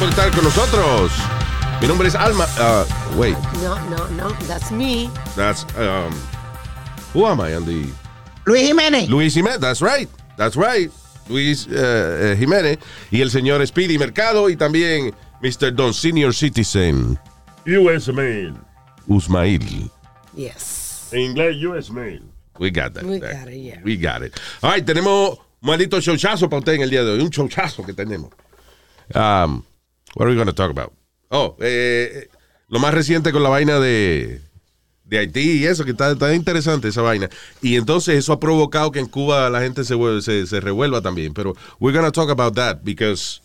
Por estar con nosotros. Mi nombre es Alma. Uh, wait, No, no, no, that's me. that's. Um, who am I the. Luis Jiménez. Luis Jiménez, that's right. That's right. Luis eh, Jiménez. Y el señor Speedy Mercado y también Mr. Don Senior Citizen US Mail. Usmail. Yes. En inglés, US Mail. We got that. We got it, yeah. We got it. All right, tenemos un maldito showchazo para usted en el día de hoy. Un showchazo que tenemos. Um, what are we going to talk about? Oh, eh, lo más reciente con la vaina de, de Haití y eso, que está, está interesante esa vaina. Y entonces eso ha provocado que en Cuba la gente se, vuelve- se, se revuelva también. Pero we're going to talk about that because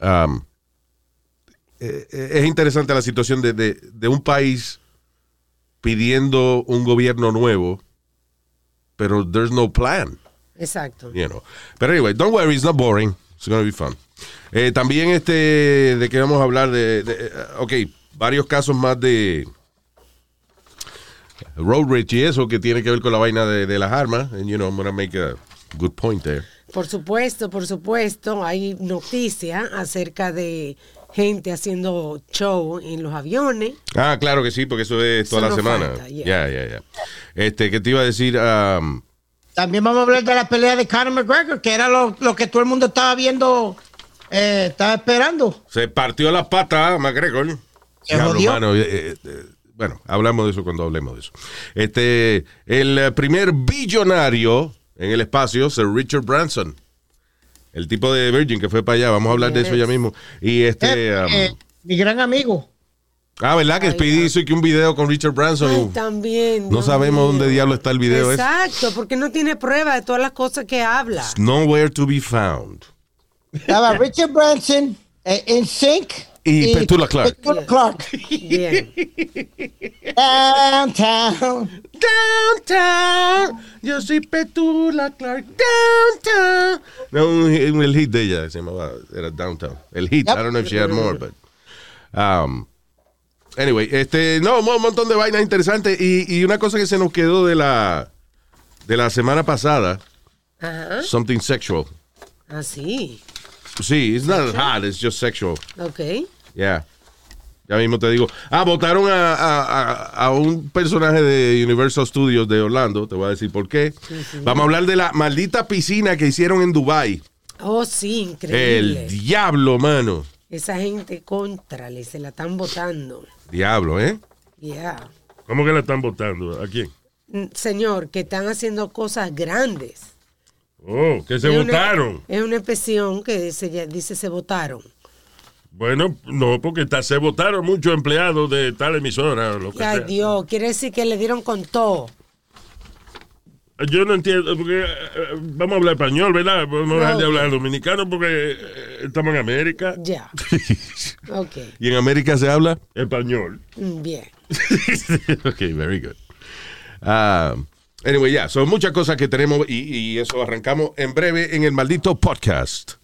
um, eh, eh, es interesante la situación de, de, de un país pidiendo un gobierno nuevo, pero there's no plan. Exacto. You know. Pero anyway, don't worry, it's not boring. It's to be fun. Eh, también este, de que vamos a hablar de, de- eh, ok, varios casos más de road rage y eso que tiene que ver con la vaina de, de las armas. And you know, I'm going to make a good point there. Por supuesto, por supuesto, hay noticia acerca de gente haciendo show en los aviones. Ah, claro que sí, porque eso es toda Eso la no semana. Ya, ya, ya. Este, ¿qué te iba a decir? Um, También vamos a hablar de la pelea de Conor McGregor, que era lo, lo que todo el mundo estaba viendo, eh, estaba esperando. Se partió la pata, McGregor. Se Diablo, jodió. mano, eh, eh, eh, bueno, hablamos de eso cuando hablemos de eso. Este, el primer billonario en el espacio, Sir Richard Branson. El tipo de Virgin que fue para allá. Vamos a hablar de eso ya mismo. Y este. Um, mi gran amigo. Ah, ¿verdad? Que Speedy hizo que un video con Richard Branson. Ay, también. no Dios sabemos mío. dónde diablo está el video ese. Exacto, porque no tiene prueba de todas las cosas que habla. Nowhere to be found. Estaba Richard Branson, eh, In Sync. Y Petula Clark. Petula Clark. Bien. Downtown. Downtown, yo soy Petula Clark. Downtown. No, un, un- el hit de ella se llamaba, era Downtown. El hit, Yep. I don't know if she had more, but. Um, anyway, este, no, un montón de vainas interesantes. Y, y una cosa que se nos quedó de la, de la semana pasada, Ajá. something sexual. Así. Sí, it's not hot, it's just sexual. Ok. Yeah. Ya mismo te digo. Ah, votaron a, a- a- un personaje de Universal Studios de Orlando. Te voy a decir por qué. Vamos a hablar de la maldita piscina que hicieron en Dubai. Oh, sí, El increíble. diablo, mano. Esa gente contrale, se la están votando. Diablo, ¿eh? Yeah. ¿Cómo que la están votando? ¿A quién? Mm, Señor, que están haciendo cosas grandes. Oh, que se votaron. es una expresión que dice, se votaron. Bueno, no, porque ta- se votaron muchos empleados de tal emisora lo que Ay, sea. Dios, quiere decir que le dieron con todo. Yo no entiendo, porque eh, eh, vamos a hablar español, ¿verdad? Vamos a dejar de No. hablar dominicano porque eh, estamos en América. Ya. Ok. ¿Y en América se habla? Español. Mm, Bien. ok, very good. Ah, anyway, ya, son muchas cosas que tenemos y, y eso arrancamos en breve en el maldito podcast.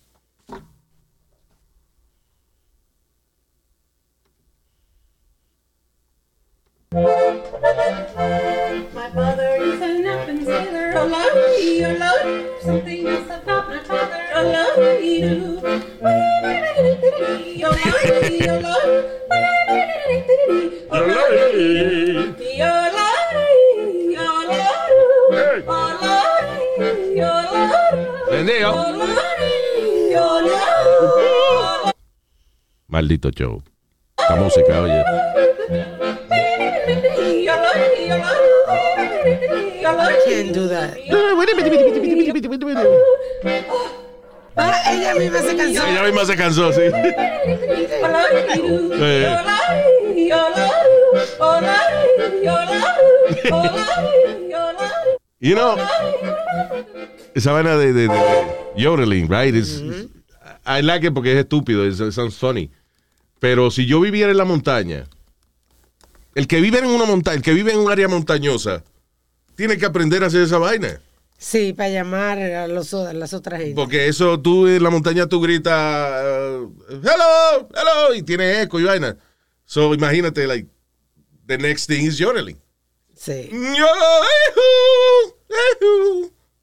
Maldito show. Esta música, oye. Can't do that. Ah, ella misma se cansó. Ella misma se cansó, sí. You know, esa vaina de, de, de yodeling, right? I like it porque es estúpido, it sounds funny. Pero si yo viviera en la montaña, el que vive en una montaña, el que vive en un área montañosa, tiene que aprender a hacer esa vaina. Sí, para llamar a, los, a las otras gente. Porque eso tú en la montaña tú gritas, uh, hello, hello, y tiene eco y vaina. So imagínate, like, the next thing is yodeling. Sí.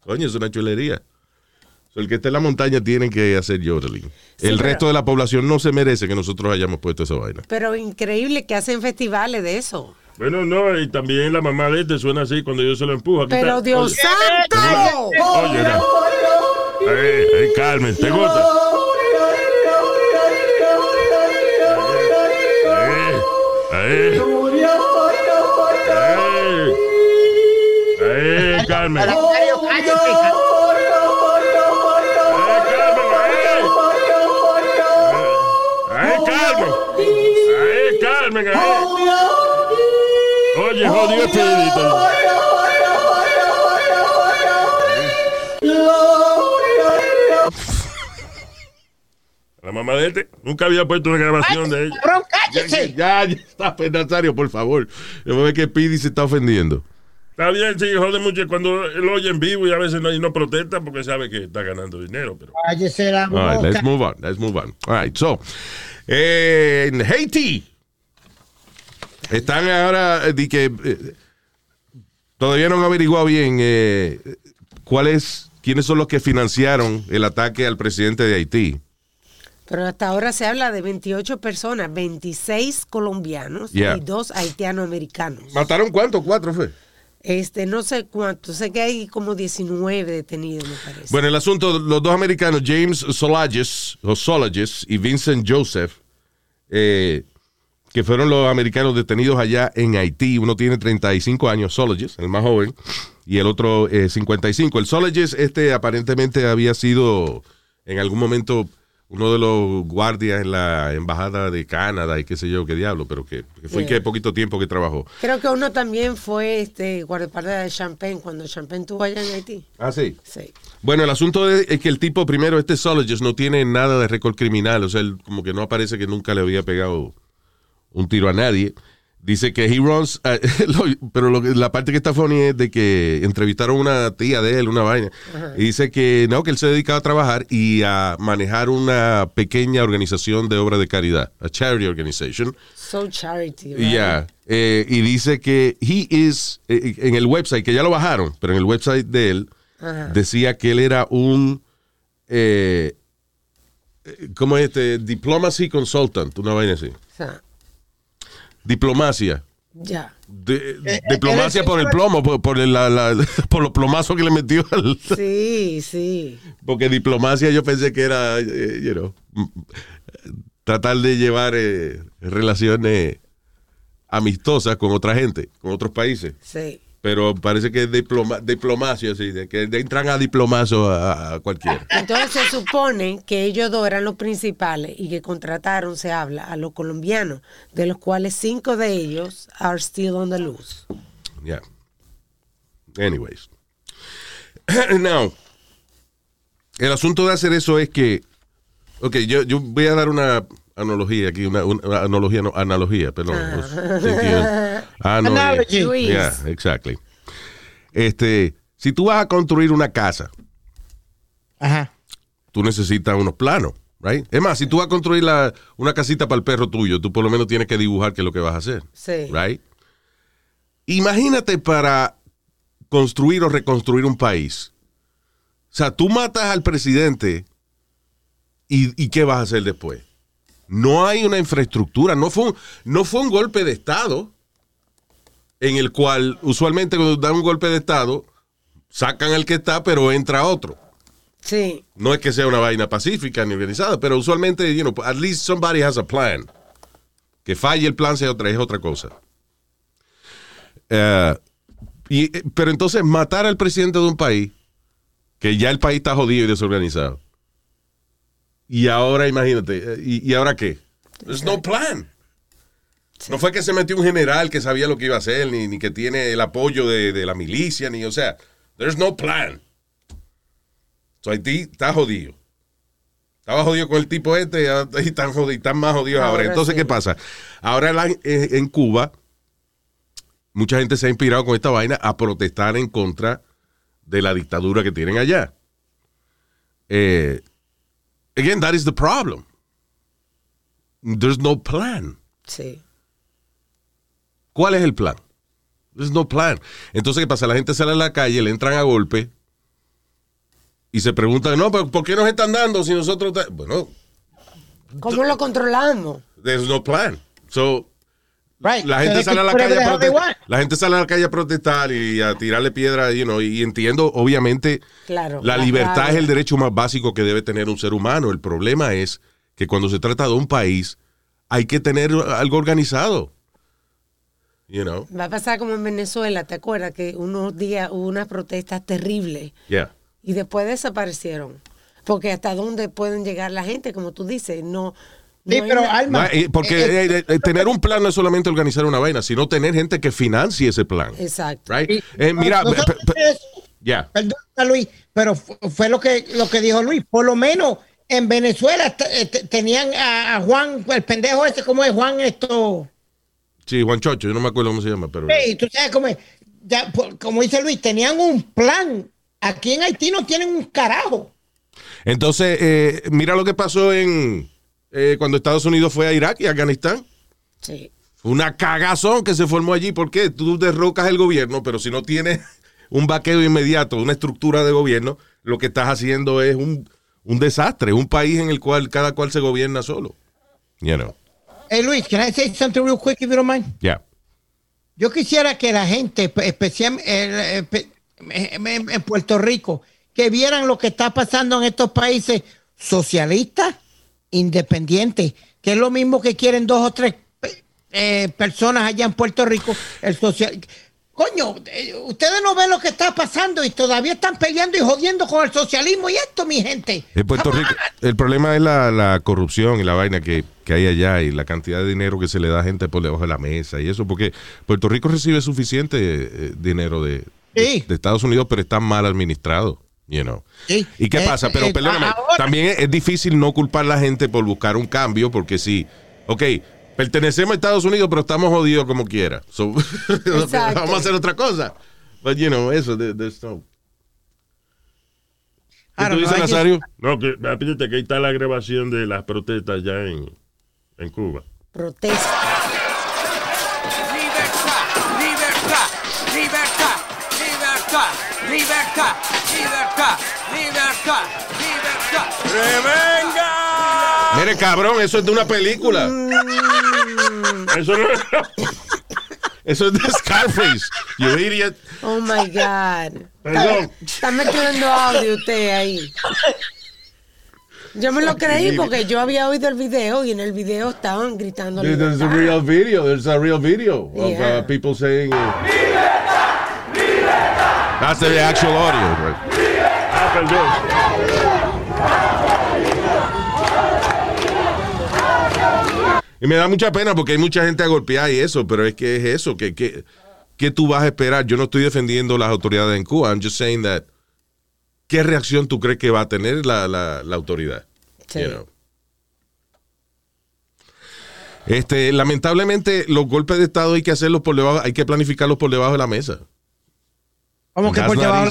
Coño, es una chulería. So, el que esté en la montaña tiene que hacer yodeling. Sí, el pero- resto de la población no se merece que nosotros hayamos puesto esa vaina. Pero increíble que hacen festivales de eso. Bueno, no, y también la mamá de este suena así cuando yo se lo empujo. Aquí Pero está. Dios Oye, santo. Oye, na. Ey, ey, Carmen, ¿te gusta? Ey, ey. Ey, ey, Carmen. Carmen. Carmen. Carmen. Espíritu. La mamá de este nunca había puesto una grabación de ella. Cabrón, Ya, cállese. ya, ya está, pues, Nazario, por favor. Yo ver que Pidi se está ofendiendo. Está bien, sí, jode mucho cuando él oye en vivo y a veces no, y no protesta porque sabe que está ganando dinero. Pero Cállese la All right, let's move on. Let's move on. All right, so, eh, en Haití están ahora eh, di que eh, todavía no han averiguado bien eh, cuáles, quiénes son los que financiaron el ataque al presidente de Haití. Pero hasta ahora se habla de 28 personas, 26 colombianos Yeah. y dos haitiano-americanos. ¿Mataron cuántos? ¿Cuatro fue? Este, no sé cuánto, sé que hay como 19 detenidos, me parece. Bueno, el asunto, los dos americanos, James Solages, o Solages y Vincent Joseph, eh, que fueron los americanos detenidos allá en Haití. Uno tiene 35 años, Solages, el más joven, y el otro eh, 55. El Solages, este aparentemente había sido en algún momento uno de los guardias en la embajada de Canadá y qué sé yo qué diablo, pero que, que fue Yeah. que poquito tiempo que trabajó. Creo que uno también fue este guardaespaldas de Champagne cuando Champagne estuvo allá en Haití. Ah, sí. Sí. Bueno, el asunto es, es que el tipo, primero, este Sologist no tiene nada de récord criminal. O sea, él como que no aparece que nunca le había pegado un tiro a nadie. Dice que he runs, eh, lo- pero lo la parte que está funny es de que entrevistaron a una tía de él, una vaina, y dice que no, que él se dedicaba a trabajar y a manejar una pequeña organización de obra de caridad, a charity organization. So charity. Right? Ya, eh, y dice que he is, eh, en el website, que ya lo bajaron, pero en el website de él, decía que él era un, eh, eh, ¿cómo es este? Diplomacy consultant, una vaina así. Diplomacia. ya. De- eh, diplomacia él es- por el plomo, por, por el- la- la- por los plomazos que le metió al... Sí, sí. Porque diplomacia yo pensé que era, eh, you know, tratar de llevar eh, relaciones amistosas con otra gente, con otros países. Sí. Pero parece que es diploma, diplomacia, sí, de que entran a diplomazo a, a cualquiera. Entonces se supone que ellos dos eran los principales y que contrataron, se habla, a los colombianos, de los cuales cinco de ellos are still on the loose. Yeah. Anyways. Now, el asunto de hacer eso es que, ok, yo, yo voy a dar una analogía aquí, una, una analogía, no, analogía, perdón. Thank you. Analogía. Analogy. Luis. Yeah, exactly. Este, si tú vas a construir una casa, Ajá. tú necesitas unos planos, right? Es más, si tú vas a construir la- una casita para el perro tuyo, tú por lo menos tienes que dibujar qué es lo que vas a hacer. Sí. Right? Imagínate para construir o reconstruir un país. O sea, tú matas al presidente y, y ¿qué vas a hacer después? No hay una infraestructura, no fue un, no fue un golpe de Estado en el cual usualmente cuando dan un golpe de Estado sacan al que está pero entra otro. Sí. No es que sea una vaina pacífica ni organizada, pero usualmente, you know, at least somebody has a plan. Que falle el plan sea otra, es otra cosa. Eh, y, eh, pero entonces matar al presidente de un país, que ya el país está jodido y desorganizado. Y ahora, imagínate, eh, ¿y, y ahora qué? There's no plan. No fue que se metió un general que sabía lo que iba a hacer, ni, ni que tiene el apoyo de, de la milicia, ni, o sea, there's no plan. So Haití está jodido. Estaba jodido con el tipo este y están, jodidos, están más jodidos ahora. Ahora Entonces, sí. ¿qué pasa? Ahora la- eh, en Cuba, mucha gente se ha inspirado con esta vaina a protestar en contra de la dictadura que tienen allá. Eh, again, that is the problem. There's no plan. Sí. ¿Cuál es el plan? There's no plan. Entonces, ¿qué pasa? La gente sale a la calle, le entran a golpe y se preguntan, no, pero ¿por qué nos están dando si nosotros... ta-?" Bueno, ¿Cómo lo controlamos? there's no plan. So, Right. la gente sale a la ¿qué calle a protestar. La gente sale a la calle a protestar y a tirarle piedra, you know, y entiendo, obviamente, Claro. la libertad es el derecho más básico que debe tener un ser humano. El problema es que cuando se trata de un país, hay que tener algo organizado. You know? Va a pasar como en Venezuela, ¿te acuerdas? Que unos días hubo unas protestas terribles Yeah. y después desaparecieron. Porque hasta dónde pueden llegar la gente, como tú dices, no. Sí, no pero Alma. No, porque eh, eh, eh, tener un plan no es solamente organizar una vaina, sino tener gente que financie ese plan. Exacto. Right? y- Eh, mira, no ya. Perdona, Luis, pero fu- fue lo que, lo que dijo Luis. Por lo menos en Venezuela eh, tenían a, a Juan, el pendejo ese, ¿cómo es Juan esto? Sí, Juan Chocho, yo no me acuerdo cómo se llama, pero. Sí, tú sabes cómo es. Ya, como dice Luis, tenían un plan. Aquí en Haití no tienen un carajo. Entonces, eh, mira lo que pasó en eh, cuando Estados Unidos fue a Irak y Afganistán. Sí. Una cagazón que se formó allí. ¿Por qué? Tú derrocas el gobierno, pero si no tienes un vaqueo inmediato, una estructura de gobierno, lo que estás haciendo es un, un desastre, un país en el cual cada cual se gobierna solo. You know. Hey Luis, can I say something real quick if you don't mind? Yeah. Yo quisiera que la gente, especialmente en en Puerto Rico, que vieran lo que está pasando en estos países socialistas, independientes, que es lo mismo que quieren dos o tres eh, personas allá en Puerto Rico. El social, coño, eh, ustedes no ven lo que está pasando y todavía están peleando y jodiendo con el socialismo y esto, mi gente. En Puerto Come Rico, on. el problema es la, la corrupción y la vaina que, que hay allá y la cantidad de dinero que se le da a gente por debajo de la mesa y eso, porque Puerto Rico recibe suficiente eh, dinero de, de- Sí. de Estados Unidos, pero está mal administrado. You know. Sí. ¿Y qué Eh, pasa? Pero eh, perdóname, ahora- también es, es difícil no culpar a la gente por buscar un cambio, porque sí, ok, pertenecemos a Estados Unidos, pero estamos jodidos como quiera. So, Exacto. vamos a hacer otra cosa. But, you know, eso, there- there's no- I ¿Qué don't tú dices, Nazario? No, que fíjate que ahí está la grabación de las protestas ya en, en Cuba. Protesta. Libertad, libertad, libertad, libertad, libertad, libertad, libertad, libertad. ¡Revenga! Mire, cabrón, eso es de una película. Eso no Eso es de Scarface. You idiot. Oh my God. Perdón. Está metiendo audio usted ahí. Yo me lo creí porque yo había oído el video y en el video estaban gritando. There's a real video. There's a real video of Yeah. uh, people saying. Uh, That's the actual audio. right? Ah, perdón. Y me da mucha pena porque hay mucha gente a golpear y eso, pero es que es eso, que, que, que tú vas a esperar. Yo no estoy defendiendo las autoridades en Cuba. I'm just saying that. ¿Qué reacción tú crees que va a tener la, la, la autoridad? Sí. You know. Este, lamentablemente, los golpes de Estado hay que hacerlos por debajo, hay que planificarlos por debajo de la mesa. ¿Cómo que por debajo?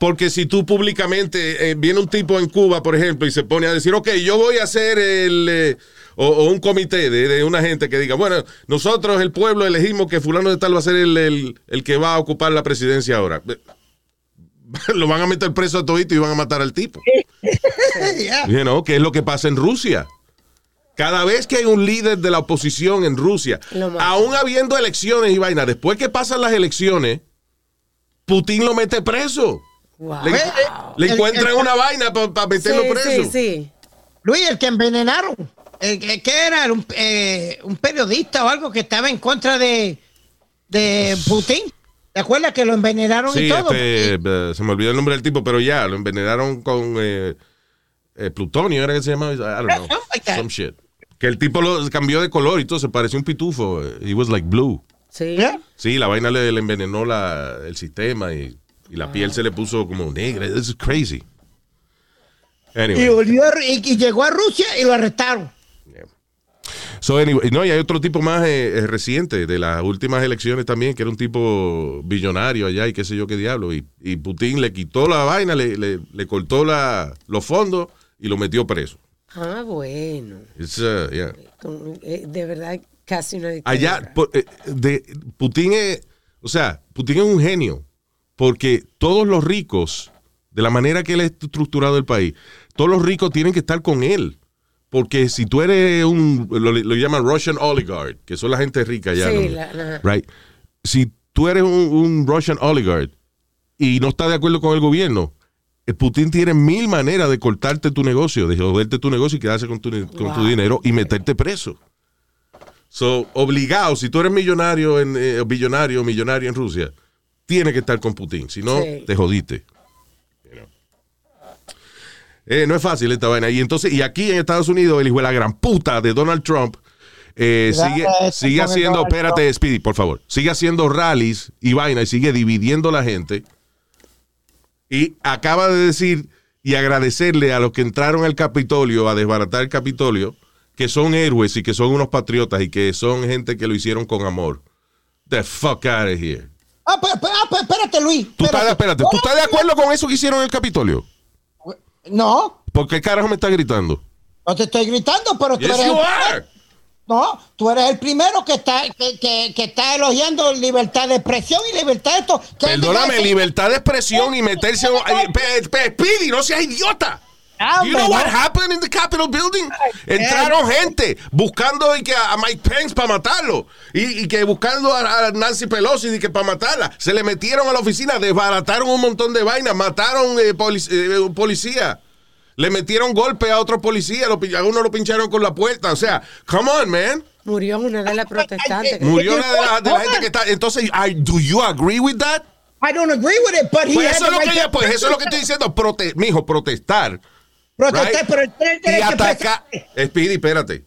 Porque si tú públicamente, eh, viene un tipo en Cuba, por ejemplo, y se pone a decir, ok, yo voy a hacer el, eh, o, o un comité de, de una gente que diga, bueno, nosotros, el pueblo, elegimos que fulano de tal va a ser el, el- el que va a ocupar la presidencia ahora. Lo van a meter preso a todito y van a matar al tipo. Yeah. You know, que es lo que pasa en Rusia. Cada vez que hay un líder de la oposición en Rusia, aún habiendo elecciones y vaina, después que pasan las elecciones, Putin lo mete preso. Wow. Le, le El- encuentran el- una vaina para meterlo sí, preso. sí, sí. Luis, el que envenenaron. El, que- ¿Qué era? Un, eh, un periodista o algo que estaba en contra de, de Putin. ¿Te acuerdas que lo envenenaron Sí, y todo? este, eh, se me olvidó el nombre del tipo, pero ya, lo envenenaron con eh, eh, plutonio, ¿era que se llamaba? I don't know. Some shit. Que el tipo lo cambió de color y todo, se pareció un pitufo. He was like blue. Sí. Yeah. Sí, la vaina le, le envenenó la, el sistema y, y la piel se le puso como negra. This is crazy. Anyway. Y, volvió a- y- y llegó a Rusia y lo arrestaron. So, anyway, no, y hay otro tipo más eh, eh, reciente de las últimas elecciones también, que era un tipo billonario allá y qué sé yo qué diablo. Y, y Putin le quitó la vaina, le, le- le cortó la, los fondos y lo metió preso. Ah, bueno. It's, uh, yeah. Eh, De verdad, casi una Allá, dictadura. eh, de, Putin es, o sea, Putin es un genio, porque todos los ricos, de la manera que él ha estructurado el país, todos los ricos tienen que estar con él. Porque si tú eres un, lo, lo llaman Russian oligarch, que son la gente rica ya, Sí, ¿no? la- right? Si tú eres un, un Russian oligarch y no estás de acuerdo con el gobierno, eh, Putin tiene mil maneras de cortarte tu negocio, de joderte tu negocio y quedarse con tu, con tu dinero y meterte preso. So, obligado, si tú eres millonario en eh, billonario, millonario en Rusia, tiene que estar con Putin, si no, Sí. te jodiste. Eh, no es fácil esta vaina. Y entonces, y aquí en Estados Unidos, el hijo de la gran puta de Donald Trump eh, sigue, sigue haciendo, espérate, Speedy, por favor, sigue haciendo rallies y vaina y sigue dividiendo la gente. Y acaba de decir y agradecerle a los que entraron al Capitolio a desbaratar el Capitolio, que son héroes y que son unos patriotas y que son gente que lo hicieron con amor. The fuck out of here. Ah, pero, pero- ah, pero espérate, Luis. ¿Tú estás, espérate, ¿tú estás de acuerdo con eso que hicieron en el Capitolio? No, ¿Por qué carajo me estás gritando? no te estoy gritando, pero tú Yes, eres. you el-. No, tú eres el primero que está, que, que- que está elogiando libertad de expresión y libertad de esto. ¿Qué Perdóname, libertad de expresión y meterse. Speedy, no seas idiota. Ah, You know what happened in the Capitol building? Entraron gente buscando y que a Mike Pence para matarlo. Y, y que buscando a, a Nancy Pelosi y que para matarla. Se le metieron a la oficina, desbarataron un montón de vainas, mataron eh, polic- eh, un policía. Le metieron golpe a otro policía, lo, a uno lo pincharon con la puerta. O sea, come on, man. Murió una de las protestantes. Murió una de la, de la gente que está. Entonces, I- do you agree with that? I don't agree with it, but he Pues had eso, es lo right que, pues eso es lo que estoy diciendo. Prote, mijo, protestar. Protestar, right? pero tiene el Y derecho a atacar. expresarse. Speedy, espérate.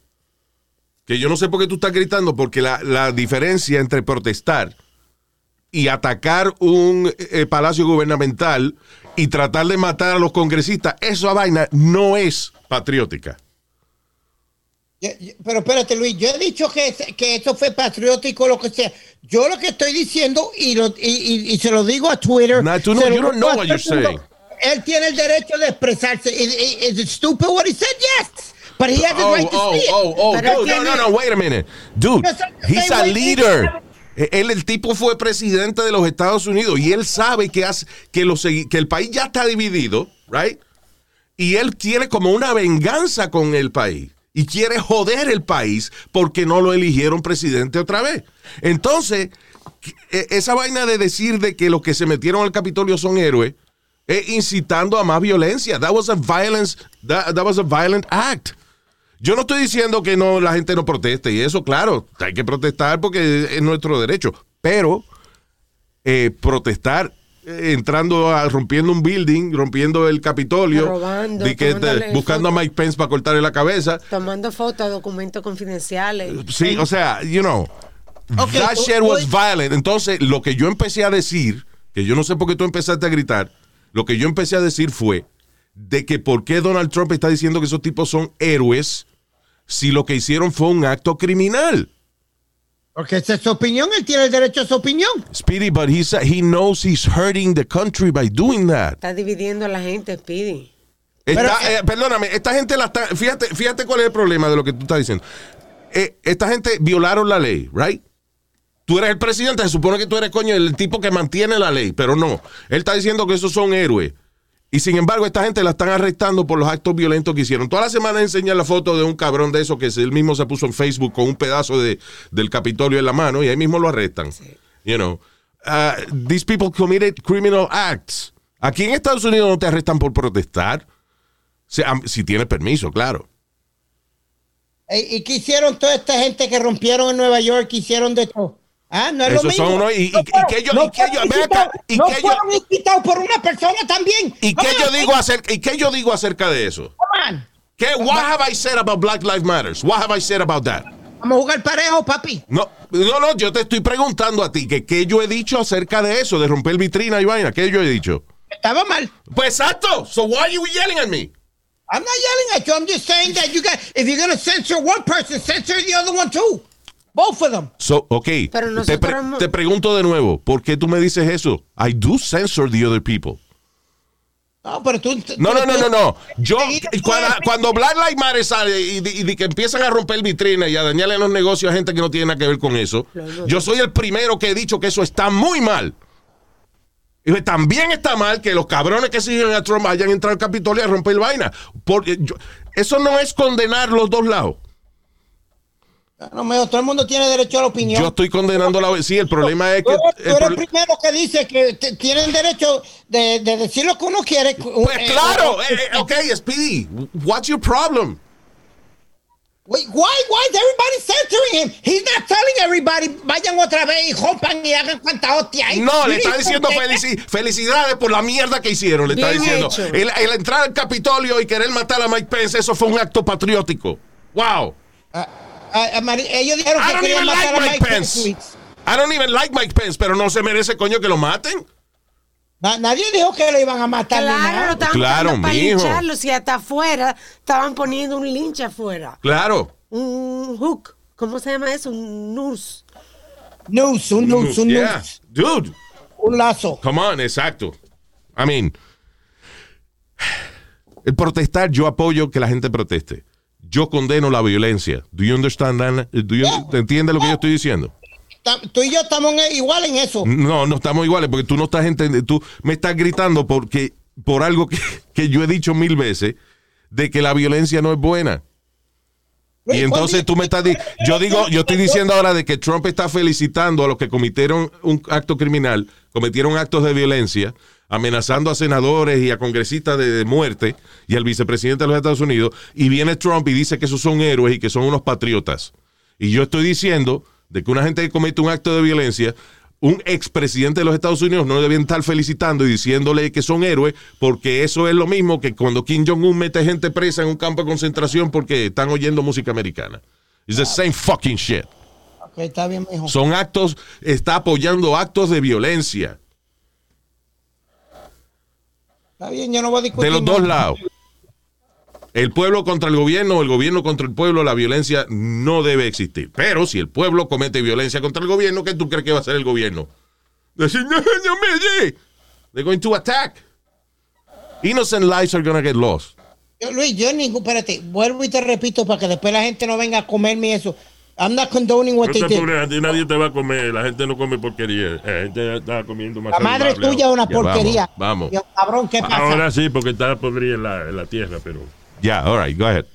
Que yo no sé por qué tú estás gritando, porque la, la diferencia entre protestar y atacar un eh, palacio gubernamental y tratar de matar a los congresistas, esa vaina no es patriótica. Pero espérate, Luis, yo he dicho que, que eso fue patriótico, lo que sea. Yo lo que estoy diciendo, y, lo, y, y- y se lo digo a Twitter. Nah, tú no- you don't know what you're Él tiene el derecho de expresarse. Is, is- it stupid what he said? Yes. But he has the Oh, right to oh, it. oh, oh, Pero dude, no, no, no, wait a minute. Dude, he's a leader. Eh, Él, el tipo fue presidente de los Estados Unidos y él sabe que, hace- que, lo segui- que el país ya está dividido, right? Y él tiene como una venganza con el país y quiere joder el país porque no lo eligieron presidente otra vez. Entonces, e- esa vaina de decir de que los que se metieron al Capitolio son héroes es incitando a más violencia. That was a violence, that, that was a violent act. Yo no estoy diciendo que no la gente no proteste y eso, claro, hay que protestar porque es nuestro derecho, pero eh, protestar eh, entrando a rompiendo un building, rompiendo el Capitolio, Robando, de que buscando a. Mike Pence para cortarle la cabeza. Tomando fotos, documentos confidenciales. Sí, o sea, you know, that shit was violent. Entonces, lo que yo empecé a decir, que yo no sé por qué tú empezaste a gritar, lo que yo empecé a decir fue de que por qué Donald Trump está diciendo que esos tipos son héroes si lo que hicieron fue un acto criminal. Porque esa es su opinión, él tiene el derecho a su opinión. Speedy, but he, sa- he knows he's hurting the country by doing that. Está dividiendo a la gente, Speedy. Está- Pero, eh, perdóname, esta gente la está. Fíjate, fíjate cuál es el problema de lo que tú estás diciendo. Eh, esta gente violaron la ley, right? Tú eres el presidente, se supone que tú eres coño el tipo que mantiene la ley, pero no. Él está diciendo que esos son héroes. Y sin embargo, esta gente la están arrestando por los actos violentos que hicieron. Toda la semana enseñan la foto de un cabrón de eso que él mismo se puso en Facebook con un pedazo de, del Capitolio en la mano y ahí mismo lo arrestan. You know, uh, these people committed criminal acts. Aquí en Estados Unidos no te arrestan por protestar. Si, si tienes permiso, claro. Eh, ¿Y qué hicieron toda esta gente que rompieron en Nueva York? ¿Qué hicieron de todo? Ah, no es lo Esos son mismo. unos- y- y- No y fueron- que ellos- no y que ven acá, y no que fueron incitados por una persona también. ¿Y qué, yo digo acerca, ¿Y qué yo digo acerca de eso? ¿Qué, what have I said about Black Lives Matters? What have I said about that? Vamos a jugar parejo, papi. No, no, no, yo te estoy preguntando a ti que qué yo he dicho acerca de eso, de romper vitrina y vaina. ¿Qué yo he dicho? Estaba mal. Pues exacto. So why are you yelling at me? I'm not yelling at you. I'm just saying that you got, if you're going to censor one person, censor the other one too. Both of them. So, ok, Pero te, pre- te pregunto de nuevo, ¿por qué tú me dices eso? I do censor the other people. No, pero tú. No, no, no, no, no. Yo, cuando, cuando Black Lives Matter sale y, y que empiezan a romper vitrinas y a dañarle los negocios a gente que no tiene nada que ver con eso, yo soy el primero que he dicho que eso está muy mal. Y también está mal que los cabrones que siguen a Trump hayan entrado al Capitolio a romper vaina. Porque yo- eso no es condenar los dos lados. No, mijo, todo el mundo tiene derecho a la opinión. Yo estoy condenando la... Sí, el problema es que... tú el eres el pro- primero que dice que te- tienen derecho de, de decir lo que uno quiere. Pues Eh, claro, eh, eh, ok, Speedy, what's your problem? Wait, why, why is everybody censoring him? He's not telling everybody, vayan otra vez y rompan y hagan cuanta hostia. ahí. No, le está diciendo felici- felicidades por la mierda que hicieron. Le está Bien diciendo. el entrar al Capitolio y querer matar a Mike Pence, eso fue un acto patriótico. Wow. Ah, ellos dijeron que querían matar like a Mike Pence. Pence. I don't even like Mike Pence, pero no se merece coño que lo maten. Na- Nadie dijo que lo iban a matar. Claro, lo estaban Claro, para mijo. lincharlos y hasta afuera estaban poniendo un lincha afuera. Claro. Un hook. ¿Cómo se llama eso? Un nurse. News, un news, un Yeah. Dude, Un lazo. come on, exacto. I mean, el protestar, yo apoyo que la gente proteste. Yo condeno la violencia. Do you understand entiendes lo que yo estoy diciendo? Tú y yo estamos en- igual en eso. No, no estamos iguales porque tú no estás entendiendo. Tú me estás gritando porque por algo que, que yo he dicho mil veces de que la violencia no es buena. Y entonces tú me estás di- yo digo, yo estoy diciendo ahora de que Trump está felicitando a los que cometieron un acto criminal, cometieron actos de violencia, amenazando a senadores y a congresistas de, de muerte y al vicepresidente de los Estados Unidos, y viene Trump y dice que esos son héroes y que son unos patriotas. Y yo estoy diciendo de que una gente que comete un acto de violencia, un expresidente de los Estados Unidos no deben estar felicitando y diciéndole que son héroes, porque eso es lo mismo que cuando Kim Jong-un mete gente presa en un campo de concentración porque están oyendo música americana. It's the same fucking shit. Ok, está bien, mijo. Son actos, está apoyando actos de violencia Está bien, yo no voy a discutir. de los dos lados. El pueblo contra el gobierno el gobierno contra el pueblo, la violencia no debe existir. Pero si el pueblo comete violencia contra el gobierno, ¿qué tú crees que va a hacer el gobierno? Decir, no, no me oye". They're going to attack. Innocent lives are going to get lost. Luis, yo ningún, espérate, vuelvo y te repito para que después la gente no venga a comerme eso. I'm not condoning what No they did. nadie te va a comer. La gente no come porquería. La gente está comiendo más La madre saludable tuya es una Ya, porquería. vamos, vamos. Yo, cabrón, ¿qué pasa? Ahora sí, porque está podrida en la, en la tierra, pero. Yeah, all right, go ahead.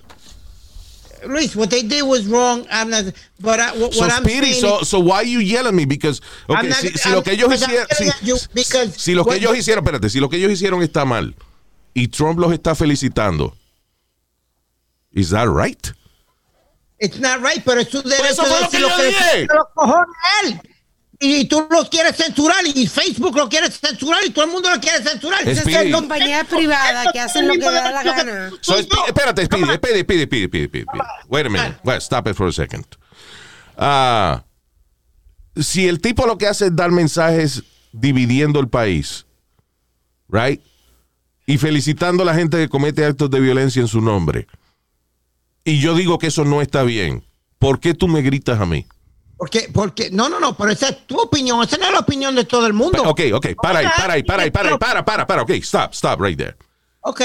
Luis, what they did was wrong. I'm not, but I, what, So, what I'm Speedy, saying so, so why you yell at me? Because, okay, not- si, si lo que ellos hicieron, yelling si, si lo que ellos hicieron, espérate, si lo que ellos hicieron está mal y Trump los está felicitando, is that right? It's not right, pero es su derecho eso fue de lo que decir yo le dije. salga los cojones él. Y tú lo quieres censurar y Facebook lo quiere censurar y todo el mundo lo quiere censurar. Es Compañías privadas que hacen lo que da la gana. So, espérate, espérate, Speedy, Speedy, Speedy, Speedy, Speedy. Wait a minute. Wait, stop it for a second. Ah, si el tipo lo que hace es dar mensajes dividiendo el país, right? Y felicitando a la gente que comete actos de violencia en su nombre. Y yo digo que eso no está bien. ¿Por qué tú me gritas a mí? Porque, porque, no, no, no, pero esa es tu opinión, esa no es la opinión de todo el mundo. Ok, ok, para ahí, para ahí, para ahí, para ahí, para, para, para, ok, stop, stop right there. Ok.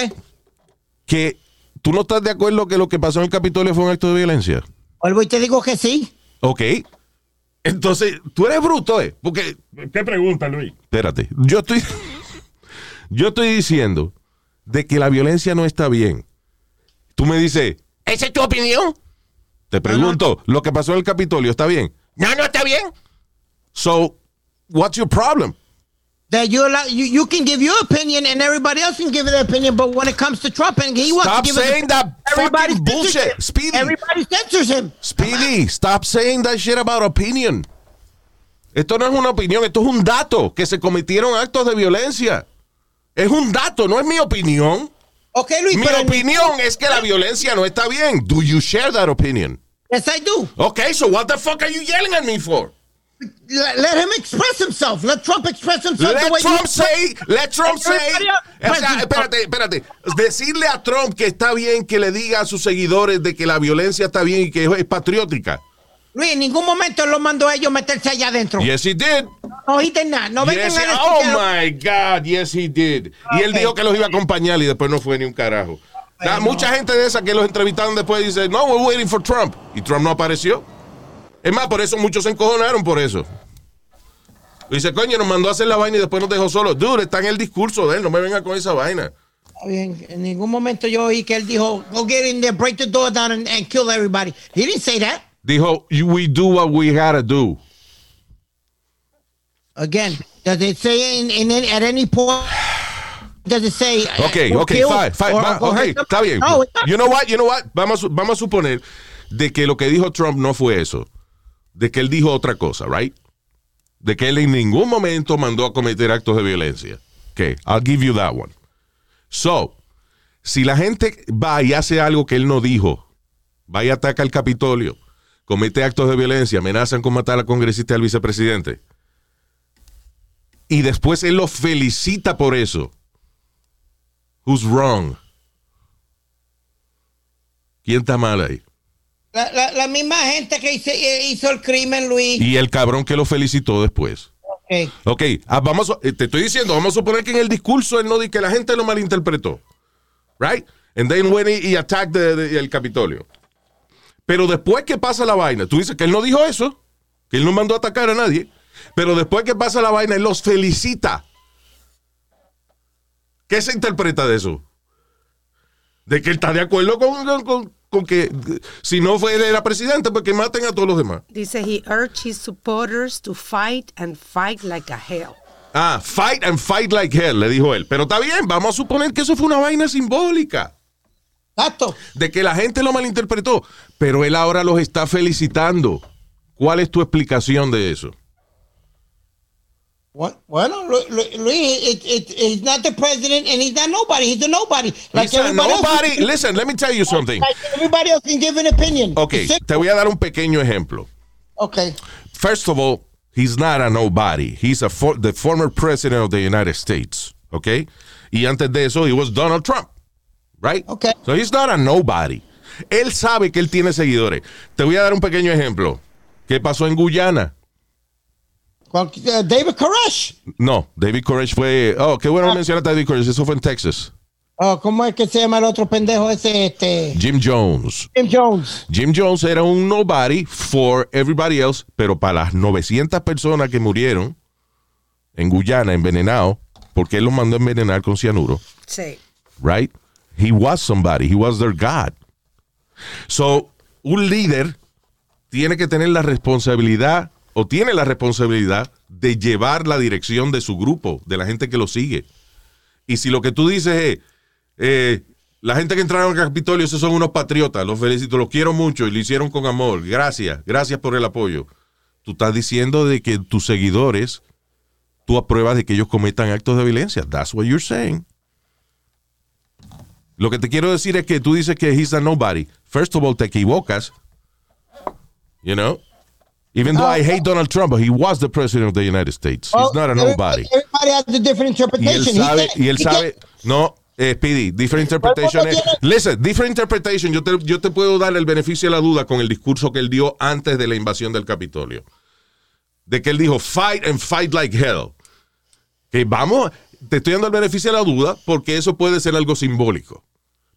Que tú no estás de acuerdo que lo que pasó en el Capitolio fue un acto de violencia. Vuelvo y te digo que sí. Ok. Entonces, tú eres bruto, ¿eh? Porque, ¿Qué pregunta, Luis? espérate, yo estoy, yo estoy diciendo de que la violencia no está bien. Tú me dices, ¿esa es tu opinión? Te pregunto, ¿lo que pasó en el Capitolio está bien? No, no está bien. So, what's your problem? That you, allow, you you can give your opinion and everybody else can give their opinion, but when it comes to Trump and he wants Stop to give saying his, that everybody bullshit, him. Speedy. Everybody censors him. Speedy, stop saying that shit about opinion. Esto no es una opinión, esto es un dato, que se cometieron actos de violencia. Es un dato, no es mi opinión. Ok, Luis, Mi pero opinión es que la violencia no está bien. Do you share that opinion? yes, I do. Okay, so what the fuck are you yelling at me for? let, let him express himself. Let Trump express himself the Let way Trump he- say, let Trump say. O sea, espérate, espérate. Decirle a Trump que está bien que le diga a sus seguidores de que la violencia está bien y que es patriótica. Luis, en ningún momento lo mandó a ellos meterse allá adentro. Yes, he did. No, did not. No vengan Yes, a decir oh my God, yes he did. Y él dijo que los iba a acompañar y después no fue ni un carajo. Mucha gente de esa que los entrevistaron después dice, no, we're waiting for Trump. Y Trump no apareció. Es más, por eso muchos se encojonaron por eso. Dice, coño, nos mandó a hacer la vaina y después nos dejó solos. Dude, está en el discurso de él, no me venga con esa vaina. Bien, En ningún momento yo oí que él dijo, go get in there, break the door down and, and kill everybody. He didn't say that. Dijo, we do what we gotta do. Again, does it say in, at any point? Does it say? uh, Ok, go ok, kill fine, fine. or- va- or ok, hurt them? está bien. No. You know what, you know what? Vamos, vamos a suponer de que lo que dijo Trump no fue eso. De que él dijo otra cosa, right? De que él en ningún momento mandó a cometer actos de violencia. Ok, I'll give you that one. So, si la gente va y hace algo que él no dijo, va y ataca el Capitolio, comete actos de violencia, amenazan con matar al congresista y al vicepresidente, y después él lo felicita por eso, who's wrong? ¿Quién está mal ahí? La, la- la misma gente que hizo, hizo el crimen, Luis. Y el cabrón que lo felicitó después. Ok. Ok, ah, vamos, a- eh, te estoy diciendo, vamos a suponer que en el discurso él no di que la gente lo malinterpretó. Right? And then went y, y attacked the- the- el Capitolio. Pero después que pasa la vaina, tú dices que él no dijo eso, que él no mandó a atacar a nadie, pero después que pasa la vaina, él los felicita. ¿Qué se interpreta de eso? De que él está de acuerdo con, con- con- con que si no fue él era presidente, pues que maten a todos los demás. Dice, he urged his supporters to fight and fight like a hell. Ah, fight and fight like hell, le dijo él. Pero está bien, vamos a suponer que eso fue una vaina simbólica. Exacto. De que la gente lo malinterpretó. Pero él ahora los está felicitando. ¿Cuál es tu explicación de eso? Bu- Bueno, Lu- Lu- Luis, it, it, he's not the president and he's not nobody. He's a nobody. Like a everybody else. nobody. Listen, let me tell you something. Like everybody else can give an opinion. Ok, It's simple. te voy a dar un pequeño ejemplo. Okay. First of all, he's not a nobody. He's a for- the former president of the United States. ¿Ok? Y antes de eso, he was Donald Trump. Right? Okay. So he's not a nobody. Él sabe que él tiene seguidores. Te voy a dar un pequeño ejemplo. ¿Qué pasó en Guyana? Uh, David Koresh. No, David Koresh fue. Oh, qué bueno mencionaste a David Koresh. Eso fue en Texas. Oh, ¿Cómo es que se llama el otro pendejo ese? Este, Jim Jones. Jim Jones. Jim Jones era un nobody for everybody else, pero para las 900 personas que murieron en Guyana envenenado, porque él los mandó a envenenar con cianuro, Sí. right? He was somebody. He was their God. So, un líder tiene que tener la responsabilidad o tiene la responsabilidad de llevar la dirección de su grupo, de la gente que lo sigue. Y si lo que tú dices es, eh, la gente que entraron al Capitolio, esos son unos patriotas, los felicito, los quiero mucho y lo hicieron con amor, gracias, gracias por el apoyo. Tú estás diciendo de que tus seguidores, tú apruebas de que ellos cometan actos de violencia. That's what you're saying. Lo que te quiero decir es que tú dices que he's a nobody. First of all, te equivocas. You know? Even though I hate Donald Trump, he was the president of the United States. He's Well, not a everybody- nobody. Everybody has a different Y él interpretation. Sabe, y él sabe, no, eh, Speedy, different interpretation. Es- ¿cómo listen, different interpretation, yo te, yo te puedo dar el beneficio de la duda con el discurso que él dio antes de la invasión del Capitolio. De que él dijo, fight and fight like hell. Que vamos, te estoy dando el beneficio de la duda porque eso puede ser algo simbólico.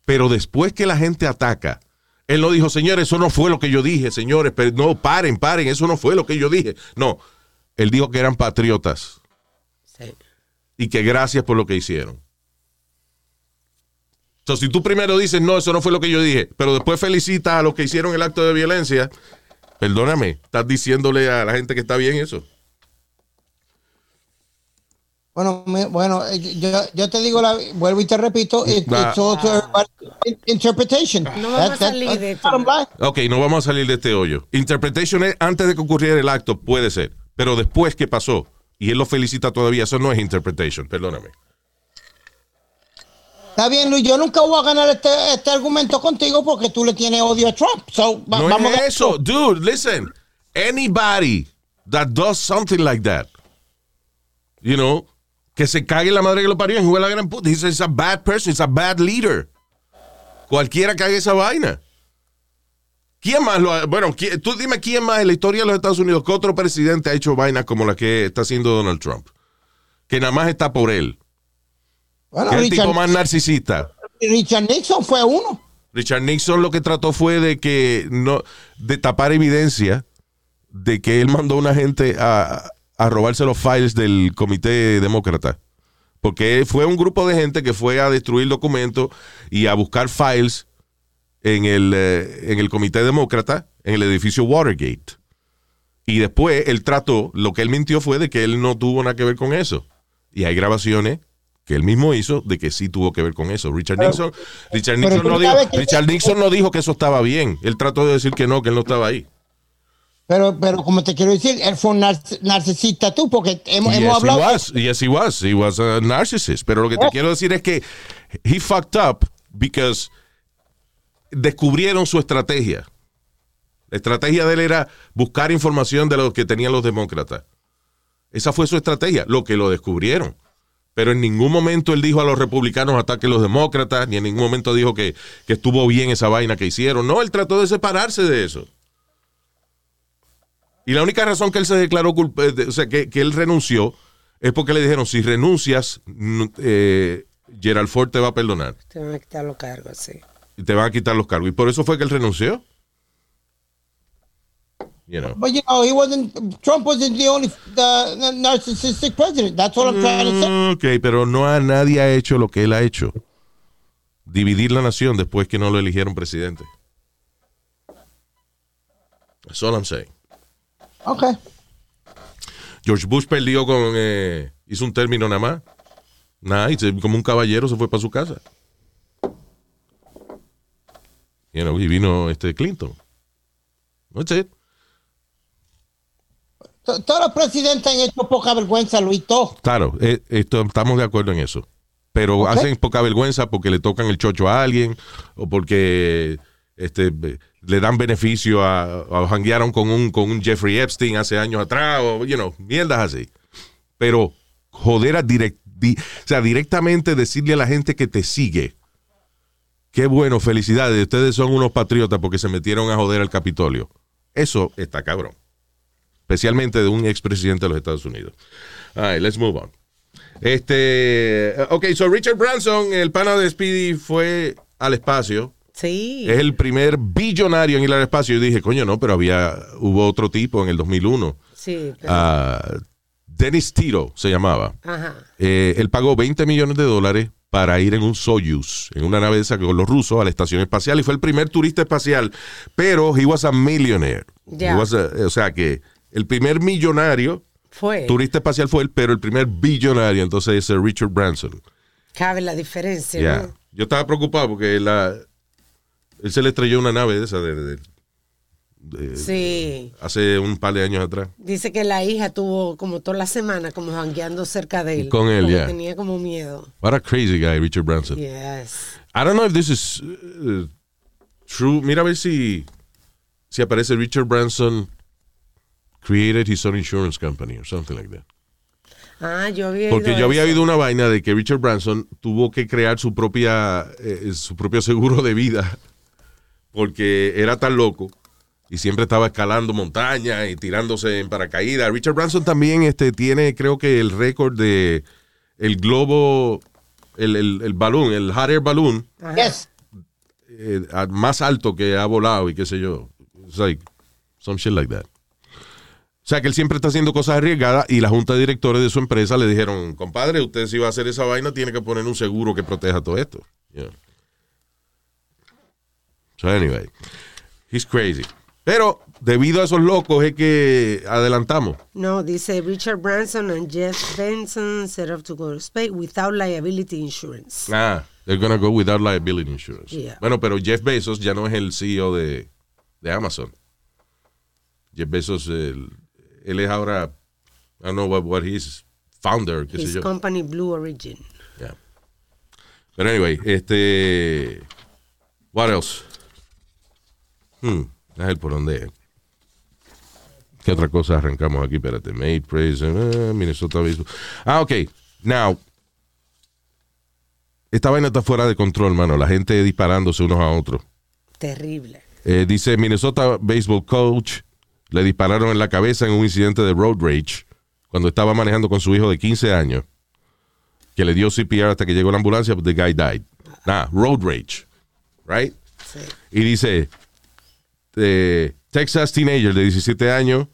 Pero después que la gente ataca, él no dijo, señores, eso no fue lo que yo dije, señores, pero no, paren, paren, eso no fue lo que yo dije. No, él dijo que eran patriotas Sí. y que gracias por lo que hicieron. Entonces, si tú primero dices, no, eso no fue lo que yo dije, pero después felicitas a los que hicieron el acto de violencia, perdóname, estás diciéndole a la gente que está bien eso. Bueno, me- bueno, eh, yo, yo te digo, la, vuelvo y te repito, it- Nah. it's all interpretation. No vamos a salir de esto. Ok, no vamos a salir de este hoyo. Interpretation es antes de que ocurriera el acto, puede ser, pero después que pasó, y él lo felicita todavía, eso no es interpretation, perdóname. Está bien, Luis, yo nunca voy a ganar este, este argumento contigo porque tú le tienes odio a Trump. So, va- No vamos es a- eso, dude, listen, anybody that does something like that. You know, que se cague la madre que lo parió en juega la gran puta. He's, he's a bad person, he's a bad leader. Cualquiera que haga esa vaina. ¿Quién más lo ha, Bueno, ¿quién- tú dime quién más en la historia de los Estados Unidos, que otro presidente ha hecho vainas como la que está haciendo Donald Trump? Que nada más está por él. Bueno, Que es el tipo más narcisista. Richard Nixon fue uno. Richard Nixon lo que trató fue de que no, de tapar evidencia de que él mandó a una gente a, a robarse los files del comité demócrata. Porque fue un grupo de gente que fue a destruir documentos y a buscar files en el, eh, en el comité demócrata, en el edificio Watergate. Y después él trató, lo que él mintió fue de que él no tuvo nada que ver con eso. Y hay grabaciones que él mismo hizo de que sí tuvo que ver con eso. Richard Nixon, Richard no dijo, Richard Nixon no dijo que eso estaba bien. Él trató de decir que no, que él no estaba ahí. Pero, pero como te quiero decir, él fue un narc- narcisista tú, porque hemos, hemos hablado. he was. Yes, he was. He was a narcissist. Pero lo que te Oh. quiero decir es que he fucked up because descubrieron su estrategia. La estrategia de él era buscar información de lo que tenían los demócratas. Esa fue su estrategia, lo que lo descubrieron. Pero en ningún momento él dijo a los republicanos ataquen los demócratas, ni en ningún momento dijo que, que estuvo bien esa vaina que hicieron. No, él trató de separarse de eso. Y la única razón que él se declaró culpable, o sea, que, que él renunció, es porque le dijeron, si renuncias, eh, Gerald Ford te va a perdonar Te van a quitar los cargos, sí. y te van a quitar los cargos. Y por eso fue que él renunció. You know. But you know, he wasn't. Trump wasn't the only the narcissistic president. That's what I'm trying to say. Mm, Ok, pero no a nadie ha hecho lo que él ha hecho. Dividir la nación después que no lo eligieron presidente. That's all I'm saying. Okay. George Bush perdió con. eh, hizo un término nada más. Nada, como un caballero se fue para su casa. You know, y vino este Clinton. That's it. To- Todos los presidentes han hecho poca vergüenza, Luis. Todo. Claro, eh, esto, estamos de acuerdo en eso. Pero Ok. hacen poca vergüenza porque le tocan el chocho a alguien o porque este, le dan beneficio a, a janguearon con un, con un Jeffrey Epstein hace años atrás o, you know, mierdas así. Pero joder a direct, di- o sea, directamente decirle a la gente que te sigue, qué bueno, felicidades, ustedes son unos patriotas porque se metieron a joder al Capitolio. Eso está cabrón. Especialmente de un expresidente de los Estados Unidos. All right, let's move on. Este, ok, so Richard Branson, el pana de Speedy, fue al espacio. Sí. Es el primer billonario en ir al espacio. Y dije, coño, no, pero había, hubo otro tipo en el 2001. Sí. pero- Ah, Dennis Tito se llamaba. Ajá. Eh, él pagó 20 millones de dólares para ir en un Soyuz, en una nave de esa con los rusos a la estación espacial y fue el primer turista espacial, pero he was a millionaire. Ya. He was a- o sea que el primer millonario Fue. turista espacial fue él, pero el primer billonario entonces es Richard Branson. Cabe la diferencia, Yeah. ¿no? Yo estaba preocupado porque la, él se le estrelló una nave de esa de, de- de- Sí. hace un par de años atrás. Dice que la hija tuvo como toda la semana como jangueando cerca de él. Con él, ya. Tenía como miedo. What a crazy guy, Richard Branson. Yes. I don't know if this is uh, true. Mira a ver si, si aparece Richard Branson created his own insurance company or something like that. Ah, yo había Porque yo había oído una vaina de que Richard Branson tuvo que crear su propia eh, su propio seguro de vida porque era tan loco y siempre estaba escalando montañas y tirándose en paracaídas. Richard Branson también este tiene creo que el récord de el globo el, el, el balón, el hot air balloon Yes. eh, más alto que ha volado y qué sé yo. It's like some shit like that. O sea que él siempre está haciendo cosas arriesgadas y la junta de directores de su empresa le dijeron, compadre, usted si va a hacer esa vaina tiene que poner un seguro que proteja todo esto. Yeah. So anyway, he's crazy. Pero debido a esos locos es que adelantamos. No, dice Richard Branson and Jeff Benson set up to go to space without liability insurance. Ah, they're gonna go without liability insurance. Yeah. Bueno, pero Jeff Bezos ya no es el CEO de, de Amazon. Jeff Bezos, él es ahora, I don't know what, what he's, founder, qué sé His yo. company Blue Origin. Yeah. Pero anyway, este, what else? Hmm, a ver por dónde. ¿Qué otra cosa arrancamos aquí? Espérate. Made, praise, eh, Minnesota Baseball. Ah, ok. Now, esta vaina está fuera de control, mano. La gente disparándose unos a otros. Terrible. Eh, dice Minnesota Baseball Coach le dispararon en la cabeza en un incidente de road rage cuando estaba manejando con su hijo de 15 años que le dio CPR hasta que llegó la ambulancia, but the guy died. Nah, road rage. Right? Sí. Y dice, eh, Texas teenager de 17 años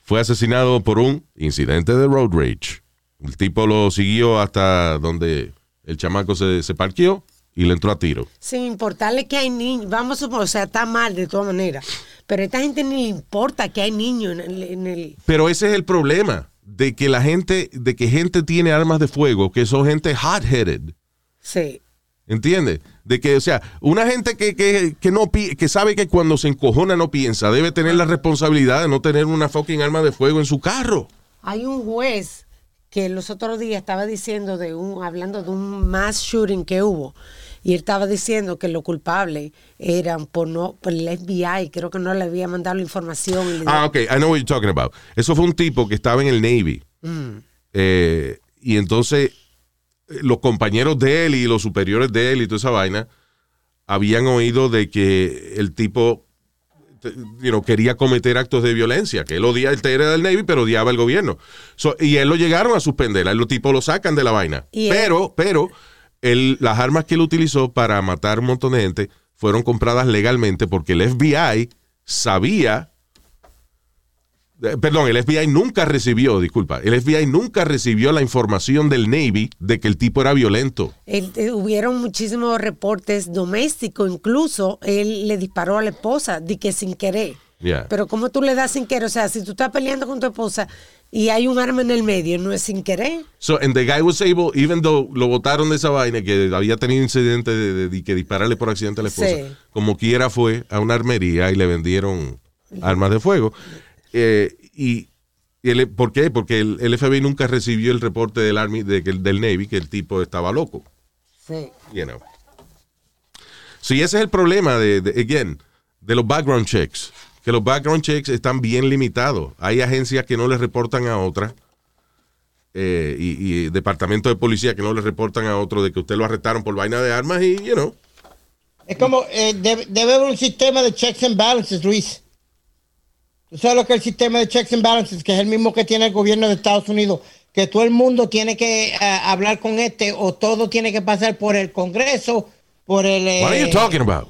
fue asesinado por un incidente de road rage. El tipo lo siguió hasta donde el chamaco se, se parqueó y le entró a tiro. Sin importarle que hay niños, vamos a suponer, o sea, está mal de todas maneras, pero a esta gente ni le importa que hay niños en el... en el- Pero ese es el problema, de que la gente, de que gente tiene armas de fuego, que son gente hot-headed. sí. ¿Entiendes? De que, o sea, una gente que, que, que no que sabe que cuando se encojona no piensa, debe tener la responsabilidad de no tener una fucking arma de fuego en su carro. Hay un juez que los otros días estaba diciendo de un, hablando de un mass shooting que hubo, y él estaba diciendo que los culpables eran por no, por el FBI, creo que no le había mandado la información. Ah, ok, I know what you're talking about. Eso fue un tipo que estaba en el Navy. Eh, y entonces los compañeros de él y los superiores de él y toda esa vaina habían oído de que el tipo te- you know, quería cometer actos de violencia, que él odiaba, él era del Navy, pero odiaba el gobierno. So, y él lo llegaron a suspender, a él los tipos lo sacan de la vaina. Él- pero, pero, él- las armas que él utilizó para matar un montón de gente fueron compradas legalmente porque el FBI sabía Perdón, el FBI nunca recibió, disculpa, el FBI nunca recibió la información del Navy de que el tipo era violento. Eh, hubieron muchísimos reportes domésticos, incluso él le disparó a la esposa, di que sin querer. Yeah. Pero ¿cómo tú le das sin querer? O sea, si tú estás peleando con tu esposa y hay un arma en el medio, no es sin querer. So, and the guy was able, even though lo botaron de esa vaina, que había tenido incidente de, de- de que dispararle por accidente a la esposa, Sí. como quiera fue a una armería y le vendieron armas de fuego. Eh, y, y el- ¿Por qué? Porque el, el FBI nunca recibió el reporte del, Army, de del Navy que el tipo estaba loco. Sí. you know. Sí, ese es el problema de, de- again, de los background checks. Que los background checks están bien limitados. Hay agencias que no les reportan a otras. eh, y, y departamentos de policía que no le reportan a otro de que usted lo arrestaron por vaina de armas y, you know. Es como, eh, debe, debe haber un sistema de checks and balances, Luis. ¿Tú sabes lo que el sistema de checks and balances? Que es el mismo que tiene el gobierno de Estados Unidos. Que todo el mundo tiene que eh, hablar con este o todo tiene que pasar por el Congreso, por el... eh, What are you talking about?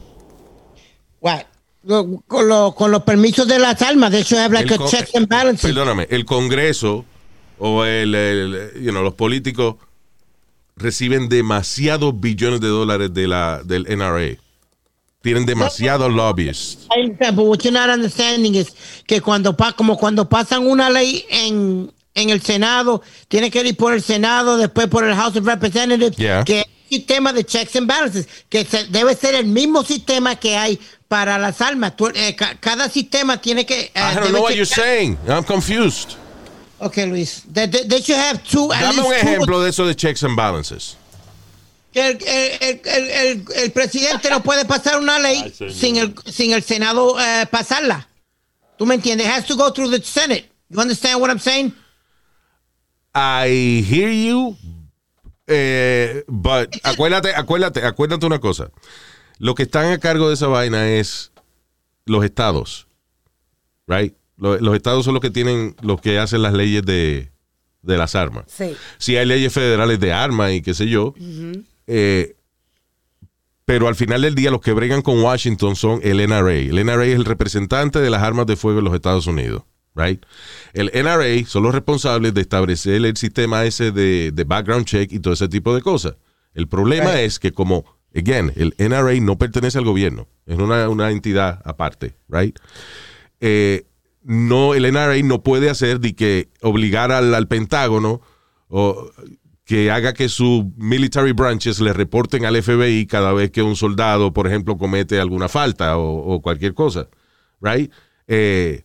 what? Lo- con, lo- con los permisos de las armas. De hecho, habla que checks and balances. Perdóname, el Congreso o el, el- you know, los políticos reciben demasiados billones de dólares de la, del NRA. Tienen demasiados lobbyists. But what you're not understanding is que cuando como cuando pasan una ley en, en el Senado, tiene que ir por el Senado, después por el House of Representatives, Yeah. que es un sistema de checks and balances, que se- debe ser el mismo sistema que hay para las armas. Tú- eh, ca- cada sistema tiene que... eh, I don't know what you're saying. I'm confused. Okay, Luis. They, they- they should have two, Dame un least two- ejemplo de eso de checks and balances. Que el, el- el- el- el- el presidente no puede pasar una ley Ay, sin el, sin el Senado eh, pasarla. ¿Tú me entiendes? It has to go through the Senate. You understand what I'm saying? I hear you, eh, but acuérdate, acuérdate, acuérdate una cosa. Lo que están a cargo de esa vaina es los estados, right? Lo- Los, estados son los que tienen, los que hacen las leyes de, de las armas. Sí. Si hay leyes federales de armas y qué sé yo, eh, pero al final del día los que bregan con Washington son el NRA. El NRA es el representante de las armas de fuego en los Estados Unidos. Right? El NRA son los responsables de establecer el sistema ese de, de background check y todo ese tipo de cosas. El problema es que como, again, el NRA no pertenece al gobierno, es una, una entidad aparte, right? Eh, no, el NRA no puede hacer de que obligar al, al Pentágono o que haga que sus military branches le reporten al FBI cada vez que un soldado, por ejemplo, comete alguna falta o, cualquier cosa, right? Eh,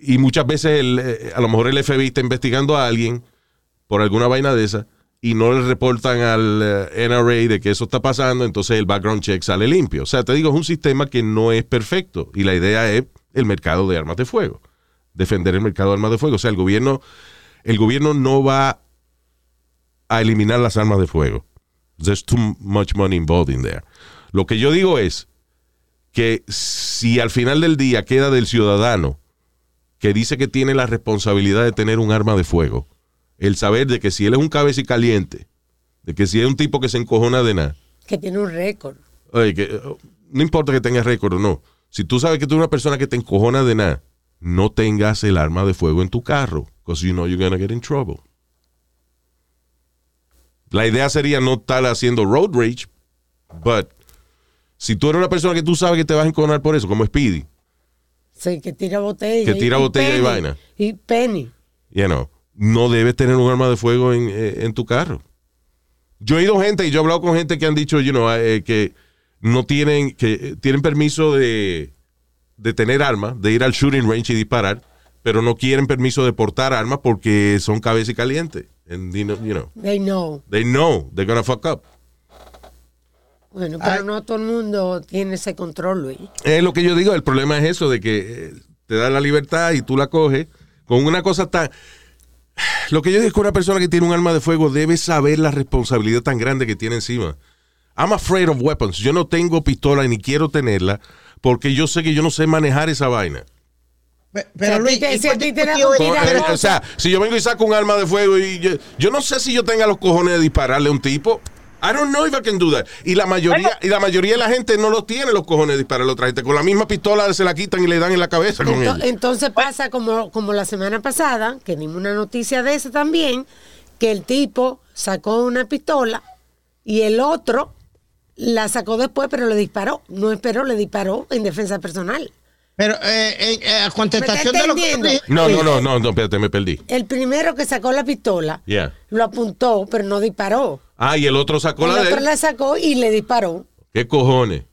y muchas veces el, eh, a lo mejor el FBI está investigando a alguien por alguna vaina de esa y no le reportan al eh, NRA de que eso está pasando, entonces el background check sale limpio. O sea, te digo, es un sistema que no es perfecto y la idea es el mercado de armas de fuego. defender el mercado de armas de fuego. O sea, el gobierno, el gobierno no va a eliminar las armas de fuego. There's too much money involved in there. Lo que yo digo es que si al final del día queda del ciudadano que dice que tiene la responsabilidad de tener un arma de fuego, el saber de que si él es un cabeza caliente, de que si es un tipo que se encojona de nada, Que tiene un récord. Oye, que, eh, no importa que tengas récord o no. Si tú sabes que tú eres una persona que te encojona de nada, no tengas el arma de fuego en tu carro. Because you know you're gonna get in trouble. La idea sería no estar haciendo road rage, but si tú eres una persona que tú sabes que te vas a encojonar por eso, como Speedy, Sí, que tira botella. Que tira botella y vaina. Y penny. you know, no debes tener un arma de fuego en, eh, en tu carro. Yo he ido gente y yo he hablado con gente que han dicho, you know, eh, que no tienen, que eh, tienen permiso de, de tener armas, de ir al shooting range y disparar, pero no quieren permiso de portar armas porque son cabeza y caliente. And, you know, you know, They know. they know they're gonna fuck up. Bueno, pero no todo el mundo tiene ese control, Luis. Es lo que yo digo, el problema es eso, de que eh, te da la libertad y tú la coges con una cosa tan... Lo que yo digo es que una persona que tiene un arma de fuego debe saber la responsabilidad tan grande que tiene encima. I'm afraid of weapons. Yo no tengo pistola y ni quiero tenerla porque yo sé que yo no sé manejar esa vaina. Pero Luis, te- ¿y si a ti te da o sea, si yo vengo y saco un arma de fuego y yo, yo no sé si yo tenga los cojones de dispararle a un tipo. I don't know if I can do that. Y la mayoría, y la mayoría de la gente no los tiene los cojones de dispararle a otra gente. Con la misma pistola se la quitan y le dan en la cabeza con Ento- ella. entonces pasa como, como la semana pasada, que dimos una noticia de esa también, que el tipo sacó una pistola y el otro la sacó después, pero le disparó. No esperó, le disparó en defensa personal. Pero eh, eh, a contestación ¿Me de lo que dije- No, no, no, no, no, espérate, me perdí. El primero que sacó la pistola Yeah. lo apuntó, pero no disparó. Ah, y el otro sacó el la de otro él. la sacó y le disparó. ¿Qué cojones?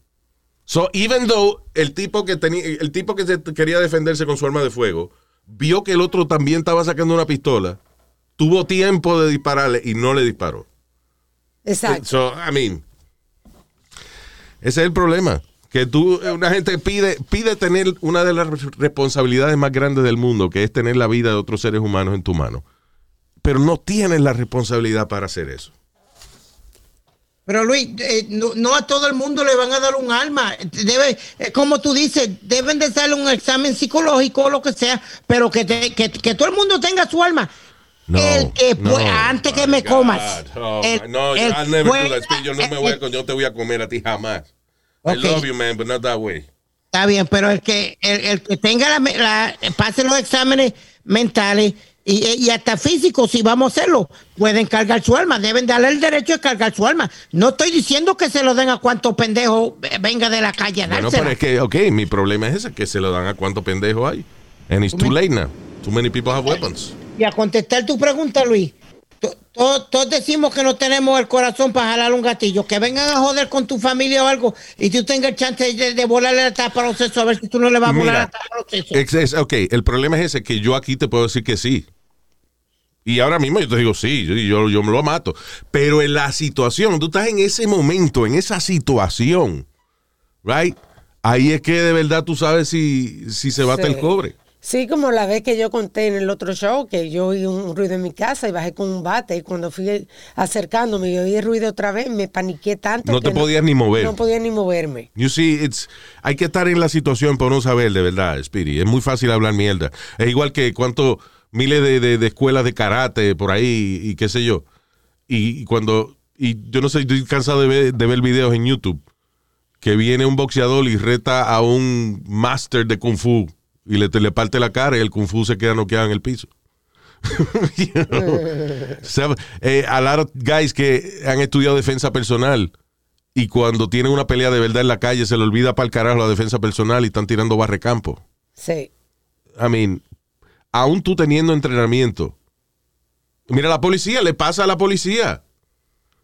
So, even though el tipo que tenía, el tipo que se- quería defenderse con su arma de fuego, vio que el otro también estaba sacando una pistola, tuvo tiempo de dispararle y no le disparó. Exacto. So, I mean, ese es el problema. Que tú, una gente pide, pide tener una de las responsabilidades más grandes del mundo, que es tener la vida de otros seres humanos en tu mano. Pero no tienes la responsabilidad para hacer eso. Pero Luis, eh, no, no a todo el mundo le van a dar un arma. Debe, eh, como tú dices, deben de hacerle un examen psicológico o lo que sea, pero que, te- que, que todo el mundo tenga su arma. No, el que no, pue- antes que me God. comas. Oh, El- no, el. Yo no, me voy a, yo te voy a comer a ti jamás. Ok. I love you, man, but not that way. Está bien, pero el que, el, el que tenga la, la- pase los exámenes mentales y, y hasta físicos, si vamos a hacerlo, pueden cargar su arma, deben darle el derecho de cargar su arma. No estoy diciendo que se lo den a cuanto pendejo venga de la calle a Bueno, dársela. pero es que, ok, mi problema es ese, que se lo dan a cuánto pendejo hay. And it's too late now. Too many people have weapons. Y a contestar tu pregunta, Luis, to- to- todos decimos que no tenemos el corazón para jalar un gatillo. Que vengan a joder con tu familia o algo y tú tengas el chance de, de volarle la tapa a los sesos a ver si tú no le vas a volar Mira, la tapa a los sesos. es- ok, el problema es ese, que yo aquí te puedo decir que sí. Y ahora mismo yo te digo sí, yo, yo, yo me lo mato. Pero en la situación, tú estás en ese momento, en esa situación, right? Ahí es que de verdad tú sabes si, si se bate Sí. el cobre. Sí, como la vez que yo conté en el otro show, que yo oí un ruido en mi casa y bajé con un bate y cuando fui acercándome y oí el ruido otra vez, me paniqué tanto. No que te podías ni mover. No podía ni moverme. You see, it's, hay que estar en la situación para no saber de verdad, Speedy. Es muy fácil hablar mierda. Es igual que cuánto miles de, de- de escuelas de karate por ahí y qué sé yo. Y, y cuando, y yo no sé, estoy cansado de ver, de ver videos en YouTube que viene un boxeador y reta a un master de kung fu y le, te le parte la cara y el kung fu se queda noqueado en el piso. You know? So, eh, a lot of guys que han estudiado defensa personal y cuando tienen una pelea de verdad en la calle se le olvida para el carajo la defensa personal y están tirando barrecampo. Sí. I mean, aún tú teniendo entrenamiento. Mira, la policía, le pasa a la policía.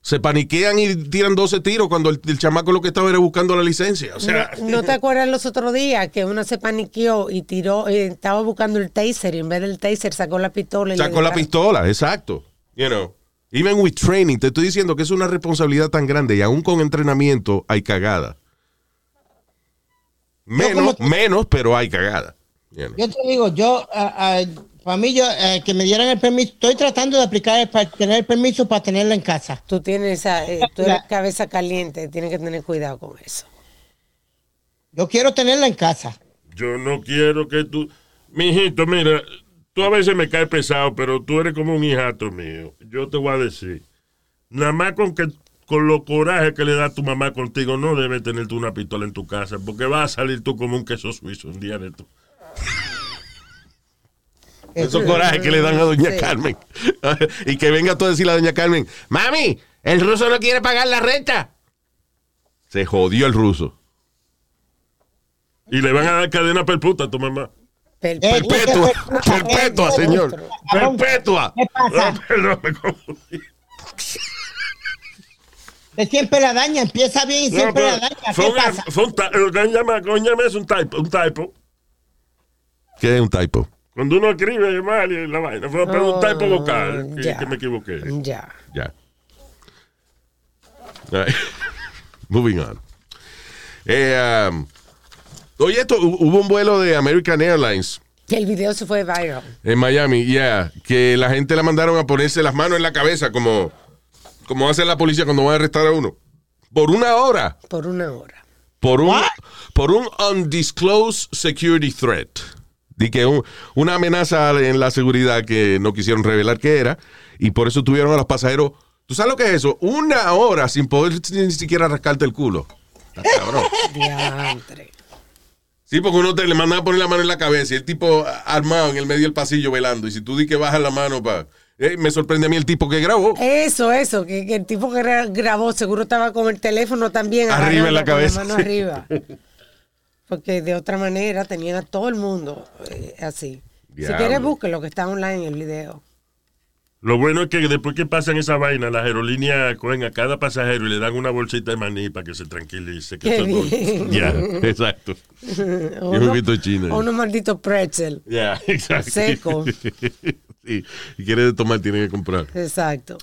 Se paniquean y tiran 12 tiros cuando el, el chamaco lo que estaba era buscando la licencia. O sea, no, ¿no te acuerdas los otros días que uno se paniqueó y tiró, eh, estaba buscando el taser y en vez del taser sacó la pistola y sacó la pistola, exacto. You know, even with training, te estoy diciendo que es una responsabilidad tan grande y aún con entrenamiento hay cagada. Menos, menos, pero hay cagada. You know. Yo te digo, yo, ah, ah, para mí, yo, eh, que me dieran el permiso, estoy tratando de aplicar para tener el permiso para tenerla en casa. Tú tienes esa, eh, tú eres cabeza caliente, tienes que tener cuidado con eso. Yo quiero tenerla en casa. Yo no quiero que tú. Mijito, mira, tú a veces me caes pesado, pero tú eres como un hijato mío. Yo te voy a decir. Nada más con que con los corajes que le da tu mamá contigo, no debes tener tú una pistola en tu casa, porque vas a salir tú como un queso suizo un día de esto. Esos corajes que le dan a Doña Sí. Carmen. y que venga tú a decirle a Doña Carmen, mami, el ruso no quiere pagar la renta. Se jodió el ruso. Y le van a dar cadena perputa a tu mamá. Per- Eh, Perpetua, perpetua, señor. Perpetua. ¿Qué pasa? Ah, perdón, me confundí. Siempre la daña, empieza bien y No, siempre la daña. fue ¿Qué un, pasa? fue un, ta- lo que llama, coño, es un typo, un typo. ¿Qué es un typo? Cuando uno escribe mal y la vaina, fue pero un typo Oh, vocal, que, ya. que me equivoqué. Ya. Ya. Right. Moving on. Eh, um, oye, esto, hu- hubo un vuelo de American Airlines Que el video se fue viral. en Miami, yeah, que la gente la mandaron a ponerse las manos en la cabeza como, como hace la policía cuando va a arrestar a uno. Por una hora. Por una hora. Por un, por un undisclosed security threat. De que un- una amenaza en la seguridad que no quisieron revelar qué era. Y por eso tuvieron a los pasajeros. ¿Tú sabes lo que es eso? Una hora sin poder ni siquiera rascarte el culo. Cabrón. Diantre. Sí, porque uno te le manda a poner la mano en la cabeza y el tipo armado en el medio del pasillo velando. Y si tú di que bajas la mano para. me sorprende a mí el tipo que grabó. Eso, eso, que, que el tipo que gra- grabó seguro estaba con el teléfono también. Arriba en la cabeza. con mano arriba. Porque de otra manera tenían a todo el mundo eh, así. Si quieres, busque lo que está online en el video. Lo bueno es que después que pasan esa vaina, las aerolíneas cogen a cada pasajero y le dan una bolsita de maní para que se tranquilice. Que. Ya, exacto. O un uno- poquito chino. o unos malditos pretzel. Ya, exacto. Seco. sí. Y quiere tomar, tiene que comprar. Exacto.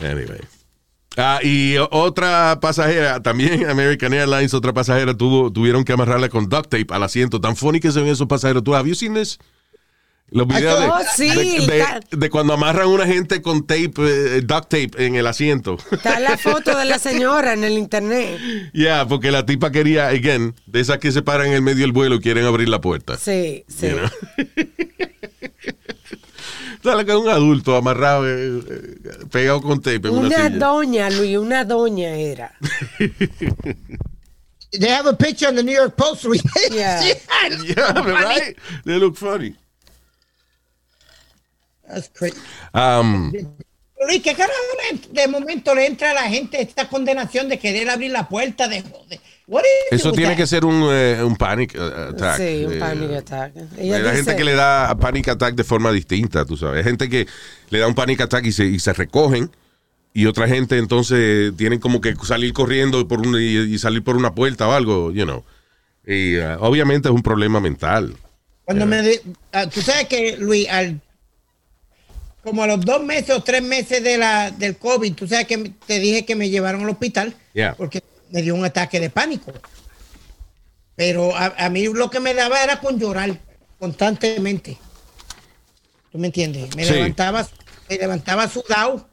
Anyway. Ah, y otra pasajera, también American Airlines, otra pasajera tuvo, tuvieron que amarrarla con duct tape al asiento. Tan funny que se ven esos pasajeros. ¿Tú you seen this? Los videos de, Oh, sí, de, de- está- de cuando amarran a una gente con tape, eh, duct tape en el asiento. Está la foto de la señora en el internet. Ya, porque la tipa quería, again, de esas que se paran en el medio del vuelo y quieren abrir la puerta. Sí, sí. You know? Sale que es un adulto amarrado, eh, eh, pegado con tape en una, Una silla. doña, Luis, una doña era. They have a picture in the New York Post. Yeah. Yeah, right? They look funny. That's crazy. Um, Luis, ¿qué carajo de momento le entra a la gente esta condenación de querer abrir la puerta de... eso tiene that? que ser un, eh, un panic eh, attack. Sí, un Eh, panic attack. Hay gente que le da panic attack de forma distinta, tú sabes. Hay gente que le da un panic attack y se, y se recogen. Y otra gente entonces tienen como que salir corriendo por un, y, y salir por una puerta o algo, you know. Y eh, obviamente es un problema mental. Cuando me... di- ah, Tú sabes que, Luis, al... Como a los dos meses o tres meses de la, del COVID, tú sabes que te dije que me llevaron al hospital Yeah. porque me dio un ataque de pánico. Pero a, a mí lo que me daba era con llorar constantemente. ¿Tú me entiendes? Me Sí. levantaba, me levantaba sudado,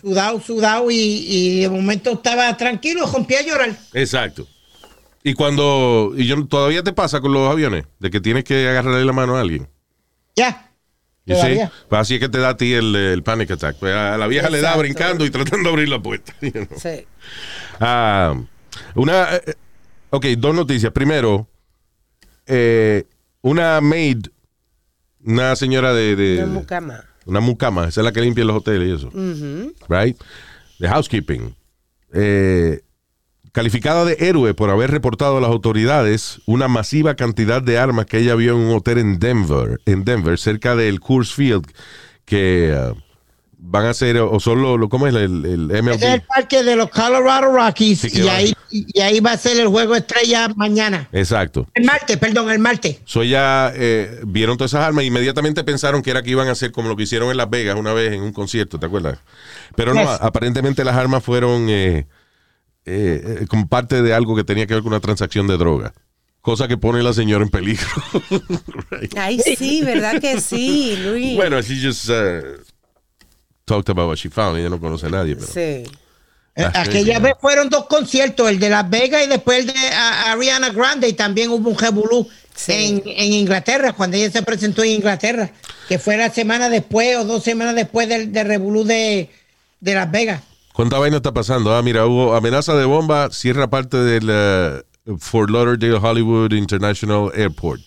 sudado, sudado y, y de momento estaba tranquilo, rompía a llorar. Exacto. Y cuando, y yo todavía te pasa con los aviones, de que tienes que agarrarle la mano a alguien. Ya. Todavía. Pues así es que te da a ti el, el panic attack. Pues a la vieja le da brincando y tratando de abrir la puerta. you know. Sí. Ah, una, eh, ok, dos noticias. Primero, eh, una maid, una señora de, de- Una mucama. una mucama, esa es la que limpia los hoteles y eso, right? De housekeeping. Eh, calificada de héroe por haber reportado a las autoridades una masiva cantidad de armas que ella vio en un hotel en Denver, en Denver, cerca del Coors Field, que ah, van a ser, o solo, lo, ¿cómo es? El, el MLB. Es el parque de los Colorado Rockies Sí, y ahí, y ahí va a ser el juego estrella mañana. Exacto. El martes, perdón, el martes. So ya eh, vieron todas esas armas e inmediatamente pensaron que era que iban a hacer como lo que hicieron en Las Vegas una vez en un concierto, ¿te acuerdas? Pero no, Yes. aparentemente las armas fueron eh, eh, eh, como parte de algo que tenía que ver con una transacción de droga. cosa que pone a la señora en peligro. Right. Ay, sí, ¿verdad que sí, Luis? Bueno, she just uh, talked about what she found. Ella no conoce a nadie, pero. Sí. Eh, Aquella vez fueron dos conciertos, el de Las Vegas y después el de a- Ariana Grande, y también hubo un revolú Sí. en, en Inglaterra, cuando ella se presentó en Inglaterra, que fue la semana después o dos semanas después del, del revolú de, de Las Vegas. ¿Cuánta vaina está pasando? Ah, mira, hubo amenaza de bomba, cierra parte del uh, Fort Lauderdale Hollywood International Airport.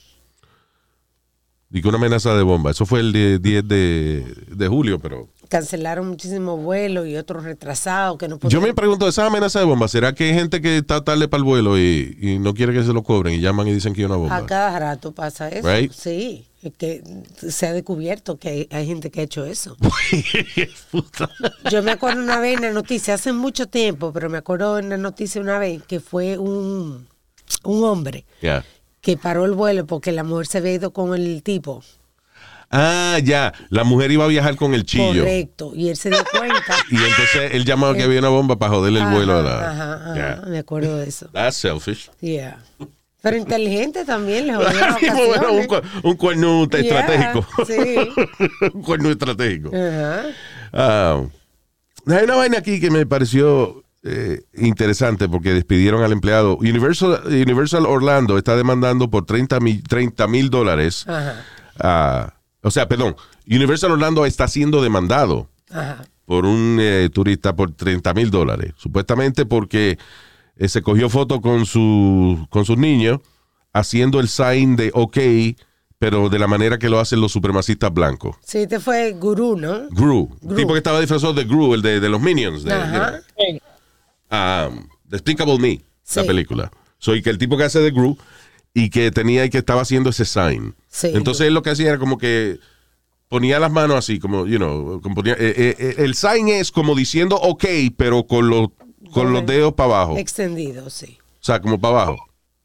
Y que una amenaza de bomba. Eso fue el de- 10 de, de julio, pero. Cancelaron muchísimos vuelos y otros retrasados que no Yo pudieron. me pregunto, esa amenaza de bomba, ¿será que hay gente que está tarde para el vuelo y, y no quiere que se lo cobren y llaman y dicen que hay una bomba? A cada rato pasa eso. Right. Sí, que se ha descubierto que hay, hay gente que ha hecho eso. Puta. Yo me acuerdo una vez en la noticia, hace mucho tiempo, pero me acuerdo en la noticia una vez que fue un, un hombre que paró el vuelo porque la mujer se había ido con el tipo. Ah, ya. La mujer iba a viajar con el chillo. Correcto. Y él se dio cuenta. Y entonces él llamaba que había una bomba para joderle el vuelo a la. Ajá, ajá, me acuerdo de eso. That's selfish. Yeah. Pero inteligente también, le bueno, un, cu- un cuerno Yeah, estratégico. sí. un cuerno estratégico. Ajá. Ah, hay una vaina aquí que me pareció eh, interesante porque despidieron al empleado. Universal, Universal Orlando está demandando por 30 mil dólares. A- o sea, perdón, Universal Orlando está siendo demandado Ajá. por un eh, turista por 30 mil dólares. Supuestamente porque eh, se cogió foto con, su, con sus niños haciendo el sign de OK, pero de la manera que lo hacen los supremacistas blancos. Sí, este fue Gurú, ¿no? Gru, Gru. tipo que estaba disfrazado de Gru, el de, de los Minions, de, Ajá. de- um, Despicable Me, Sí. la película. Soy que el tipo que hace de Gru y que tenía y que estaba haciendo ese sign. Sí. Entonces él lo que hacía era como que ponía las manos así, como, you know, como ponía- eh, eh, eh, el sign es como diciendo OK, pero con los, con los dedos para abajo. O Extendido, sí. sea, como para abajo,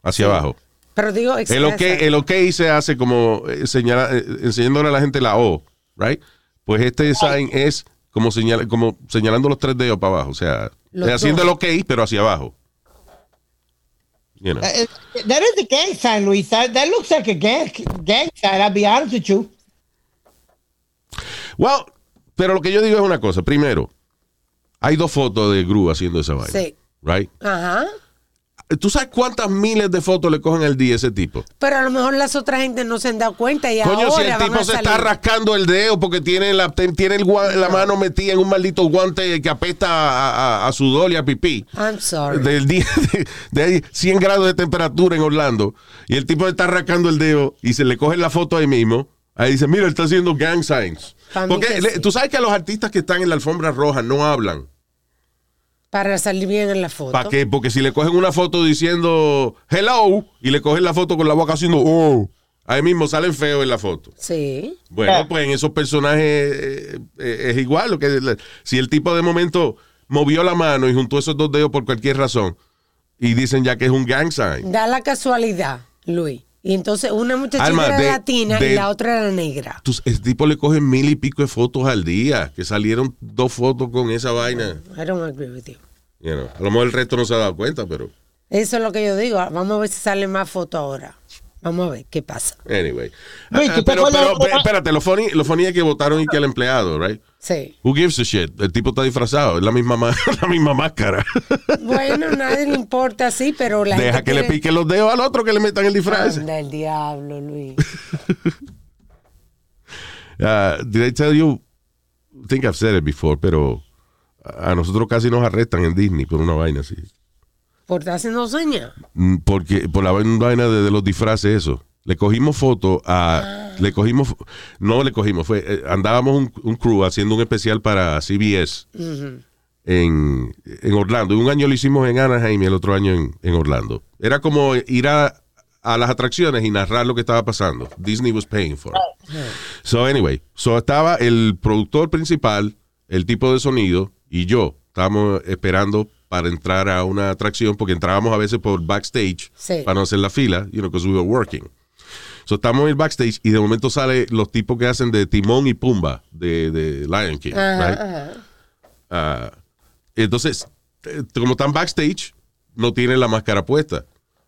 hacia abajo. Pero digo, El OK, el OK se hace como eh, señala- eh, enseñándole a la gente la O, right? Pues este sign es como, señala, como señalando los tres dedos para abajo, o sea, Los haciendo dos. el OK, pero hacia abajo. You know. Uh, that is a gang sign, Luis. That, that looks like a gang, gang sign, I'll be honest with you. Well, pero lo que yo digo es una cosa. Primero, hay dos fotos de Gru haciendo esa vaina. Sí. Right? Ajá. ¿Tú sabes cuántas miles de fotos le cogen al día a ese tipo? Pero a lo mejor las otras gente no se han dado cuenta y Coño, si el tipo se salir. está rascando el dedo porque tiene la, tiene el la mano metida en un maldito guante que apesta a, a- a sudor y a pipí. I'm sorry. Del día de, de ahí 100 grados de temperatura en Orlando y el tipo está rascando el dedo y se le coge la foto ahí mismo. Ahí dice, mira, él está haciendo gang signs. Porque que le- sí. tú sabes que los artistas que están en la alfombra roja no hablan. Para salir bien en la foto. ¿Para qué? Porque si le cogen una foto diciendo hello y le cogen la foto con la boca haciendo oh, ahí mismo salen feos en la foto. Sí. Bueno, pues en esos personajes eh, eh, es igual. Lo que, le- si el tipo de momento movió la mano y juntó esos dos dedos por cualquier razón y dicen ya que es un gang sign. Da la casualidad, Luis. Y entonces una muchachita Alma, era de- latina de- y la otra era negra. El tipo le coge mil y pico de fotos al día, que salieron dos fotos con esa vaina. I don't agree with you. You know, a lo mejor el resto no se ha dado cuenta, pero Eso es lo que yo digo. Vamos a ver si sale más fotos ahora. Vamos a ver qué pasa. anyway. Luis, Ah, ¿tú te pero, pero, pero, espérate, lo funny, lo funny es que votaron y que el empleado, right? Sí. Who gives a shit? El tipo está disfrazado, es la misma, ma- la misma máscara. Bueno, nadie le importa así, pero la Deja que le pique los dedos al otro que le metan el disfraz. Anda el diablo, Luis. Uh, did I tell you? I think I've said it before, pero a nosotros casi nos arrestan en Disney por una vaina así. Por estar haciendo señas. Mm, Porque por la vaina de, de los disfraces, eso. Le cogimos foto a. Le cogimos. No le cogimos, fue. eh, andábamos un, un crew haciendo un especial para CBS en, en Orlando. Y un año lo hicimos en Anaheim y el otro año en, en Orlando. Era como ir a, a las atracciones y narrar lo que estaba pasando. Disney was paying for it. So, anyway, so estaba el productor principal, el tipo de sonido y yo. Estábamos esperando para entrar a una atracción porque entrábamos a veces por backstage Sí. para no hacer la fila, you know, because we were working. So, estamos en el backstage y de momento sale los tipos que hacen de Timón y Pumba de, de Lion King. Ajá, right? ajá. Ah, entonces, eh, como están backstage, no tienen la máscara puesta.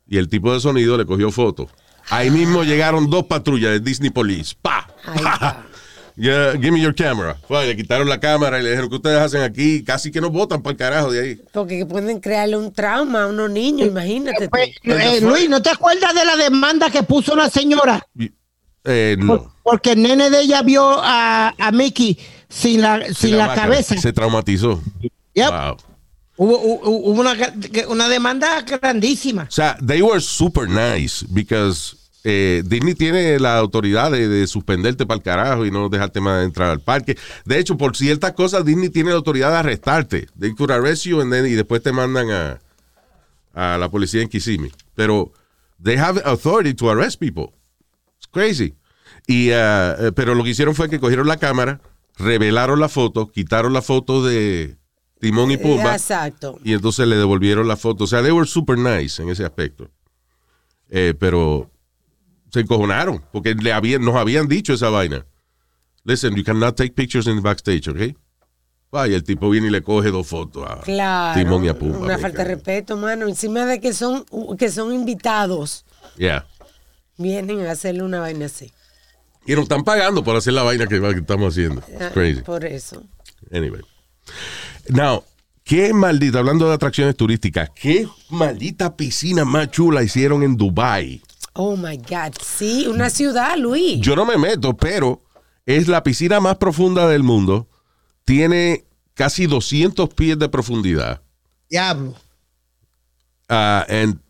y el tipo de sonido le cogió foto. Ahí mismo llegaron dos patrullas de Disney Police. ¡Pa! Está. Yeah, give me your camera. Fue, le quitaron la cámara y le dijeron, ¿qué ustedes hacen aquí? Casi que nos botan para el carajo de ahí. Porque pueden crearle un trauma a unos niños, imagínate. Pues, eh, Luis, ¿no te acuerdas de la demanda que puso una señora? Eh, Por- no. Porque el nene de ella vio a, a Mickey sin la, sin la, cabeza. Se traumatizó. Yep. Wow. Hubo, hubo- hubo una, una demanda grandísima. O sea, they were super nice because eh, Disney tiene la autoridad de, de suspenderte para el carajo y no dejarte más entrar al parque. De hecho, por ciertas cosas, Disney tiene la autoridad de arrestarte. They could arrest you and then- y después te mandan a, a la policía en Kissimmee. Pero they have authority to arrest people. It's crazy. Y, ah, eh, pero lo que hicieron fue que cogieron la cámara, revelaron la foto, quitaron la foto de Timón y Pumba. Exacto. Y entonces le devolvieron la foto. O sea, they were super nice en ese aspecto. Eh, pero se encojonaron porque le habían, nos habían dicho esa vaina. Listen, you cannot take pictures in the backstage, ¿ok? Vaya, el tipo viene y le coge dos fotos a Claro. Timón y a Pumba. Una falta de respeto, mano. Encima de que son, que son invitados, Yeah. vienen a hacerle una vaina así. Y nos están pagando por hacer la vaina que, que estamos haciendo. Ah, It's crazy. Por eso. Anyway. Now, qué maldita, hablando de atracciones turísticas, qué maldita piscina más chula hicieron en Dubai. Oh my God. Sí, una ciudad, Luis. Yo no me meto, pero es la piscina más profunda del mundo. Tiene casi 200 pies de profundidad. Diablo. Ah, en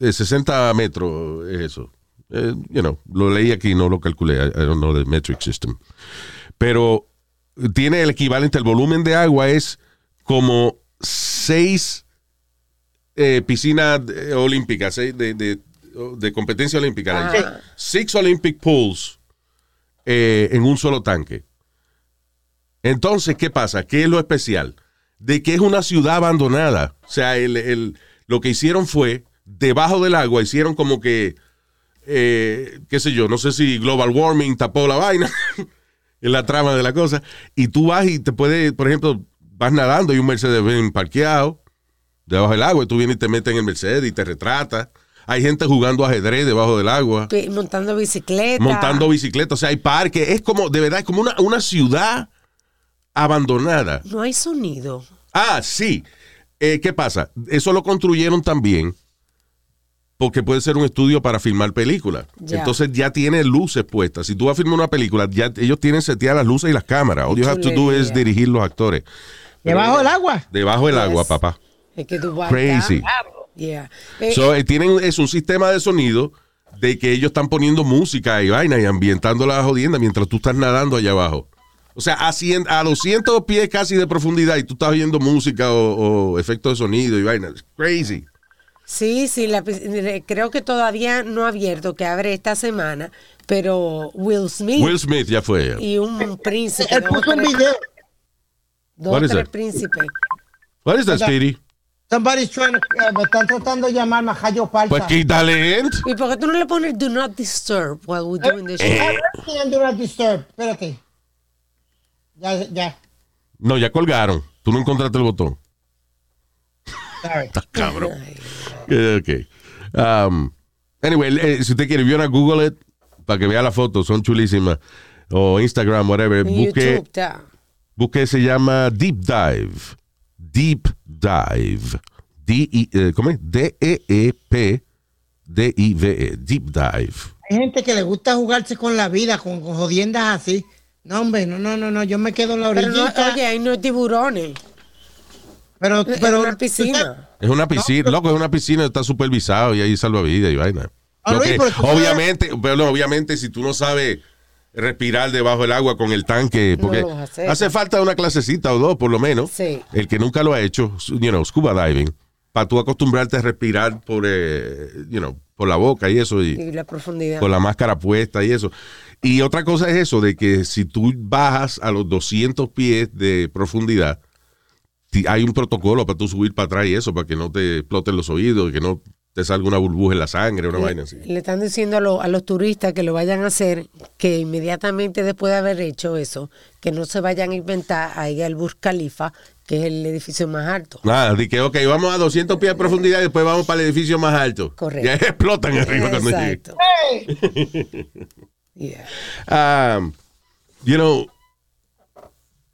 eh, 60 metros es eso. Eh, you know, lo leí aquí, no lo calculé. I, I don't know the metric system. Pero tiene el equivalente, el volumen de agua es como seis eh, piscinas eh, olímpicas, seis de, de- de competencia olímpica. Ajá. Six Olympic pools eh, en un solo tanque. Entonces, ¿qué pasa? ¿Qué es lo especial? De que es una ciudad abandonada. O sea, el, el- lo que hicieron fue, debajo del agua, hicieron como que, eh, qué sé yo, no sé si global warming tapó la vaina en la trama de la cosa. Y tú vas y te puedes, por ejemplo, vas nadando y un Mercedes-Benz parqueado debajo del agua y tú vienes y te metes en el Mercedes y te retratas. Hay gente jugando ajedrez debajo del agua Montando bicicleta. montando bicicleta, o sea, hay parques, es como, de verdad, es como una, una ciudad abandonada. No hay sonido. Ah, sí. Eh, ¿Qué pasa? Eso lo construyeron también porque puede ser un estudio para filmar películas. Ya. Entonces ya tiene luces puestas. Si tú vas a filmar una película, ya ellos tienen seteadas las luces y las cámaras. All you have to do es dirigir los actores. Debajo del agua. Debajo del Yes. agua, papá. Es que Dubái Crazy. Yeah. Eh, So, eh, tienen es un sistema de sonido de que ellos están poniendo música y vaina y ambientando la jodienda mientras tú estás nadando allá abajo. O sea, a, 100 a 200 pies casi de profundidad y tú estás oyendo música o, o efectos de sonido y vaina. It's crazy. Sí, sí, la eh, creo que todavía no ha abierto, que abre esta semana, pero Will Smith Will Smith ya fue. y un príncipe, Él dos o puso un tres, video. dos tres príncipes. What is that, Speedy? Somebody's trying to, eh, me están tratando de llamar Majayo Palta. Pues quítale. ¿Y por qué tú no le pones Do Not Disturb while we're doing show? Eh, eh, do not disturb. Espérate. Ya, ya. No, ya colgaron. Tú no encontraste el botón. Sorry. Cabrón. Ok. Um, anyway, eh, si usted quiere, vio a Google it para que vea las fotos, son chulísimas. O Instagram, whatever. Busque, YouTube busque, se llama Deep Dive. Deep Dive. D -I, eh, ¿Cómo es? D-E-E-P-D-I-V-E. Deep Dive. Hay gente que le gusta jugarse con la vida, con, con jodiendas así. No, hombre, no, no, no, no. Yo me quedo en la no, orillita. oye, ahí no hay tiburones. pero, Es pero una piscina. Es una piscina, loco, es una piscina, está supervisado y hay salvavidas y vaina. Ah, Luis, que, obviamente, pero obviamente, si tú no sabes respirar debajo del agua con el tanque, porque hace falta una clasecita o dos, por lo menos. Sí. El que nunca lo ha hecho, you know, scuba diving, para tú acostumbrarte a respirar por, eh, you know, por la boca y eso, y Y la profundidad. con la máscara puesta y eso. Y otra cosa es eso, de que si tú bajas a los 200 pies de profundidad, hay un protocolo para tú subir para atrás y eso, para que no te exploten los oídos, que no te salga una burbuja en la sangre, una vaina así. Le están diciendo a, lo- a los turistas que lo vayan a hacer, que inmediatamente después de haber hecho eso, que no se vayan a inventar ahí al Burj Khalifa, que es el edificio más alto. Nada, de que, ok, vamos a 200 pies de profundidad y después vamos para el edificio más alto. Correcto. Y ahí explotan arriba cuando lleguen. Exacto. Yeah. Um, you know,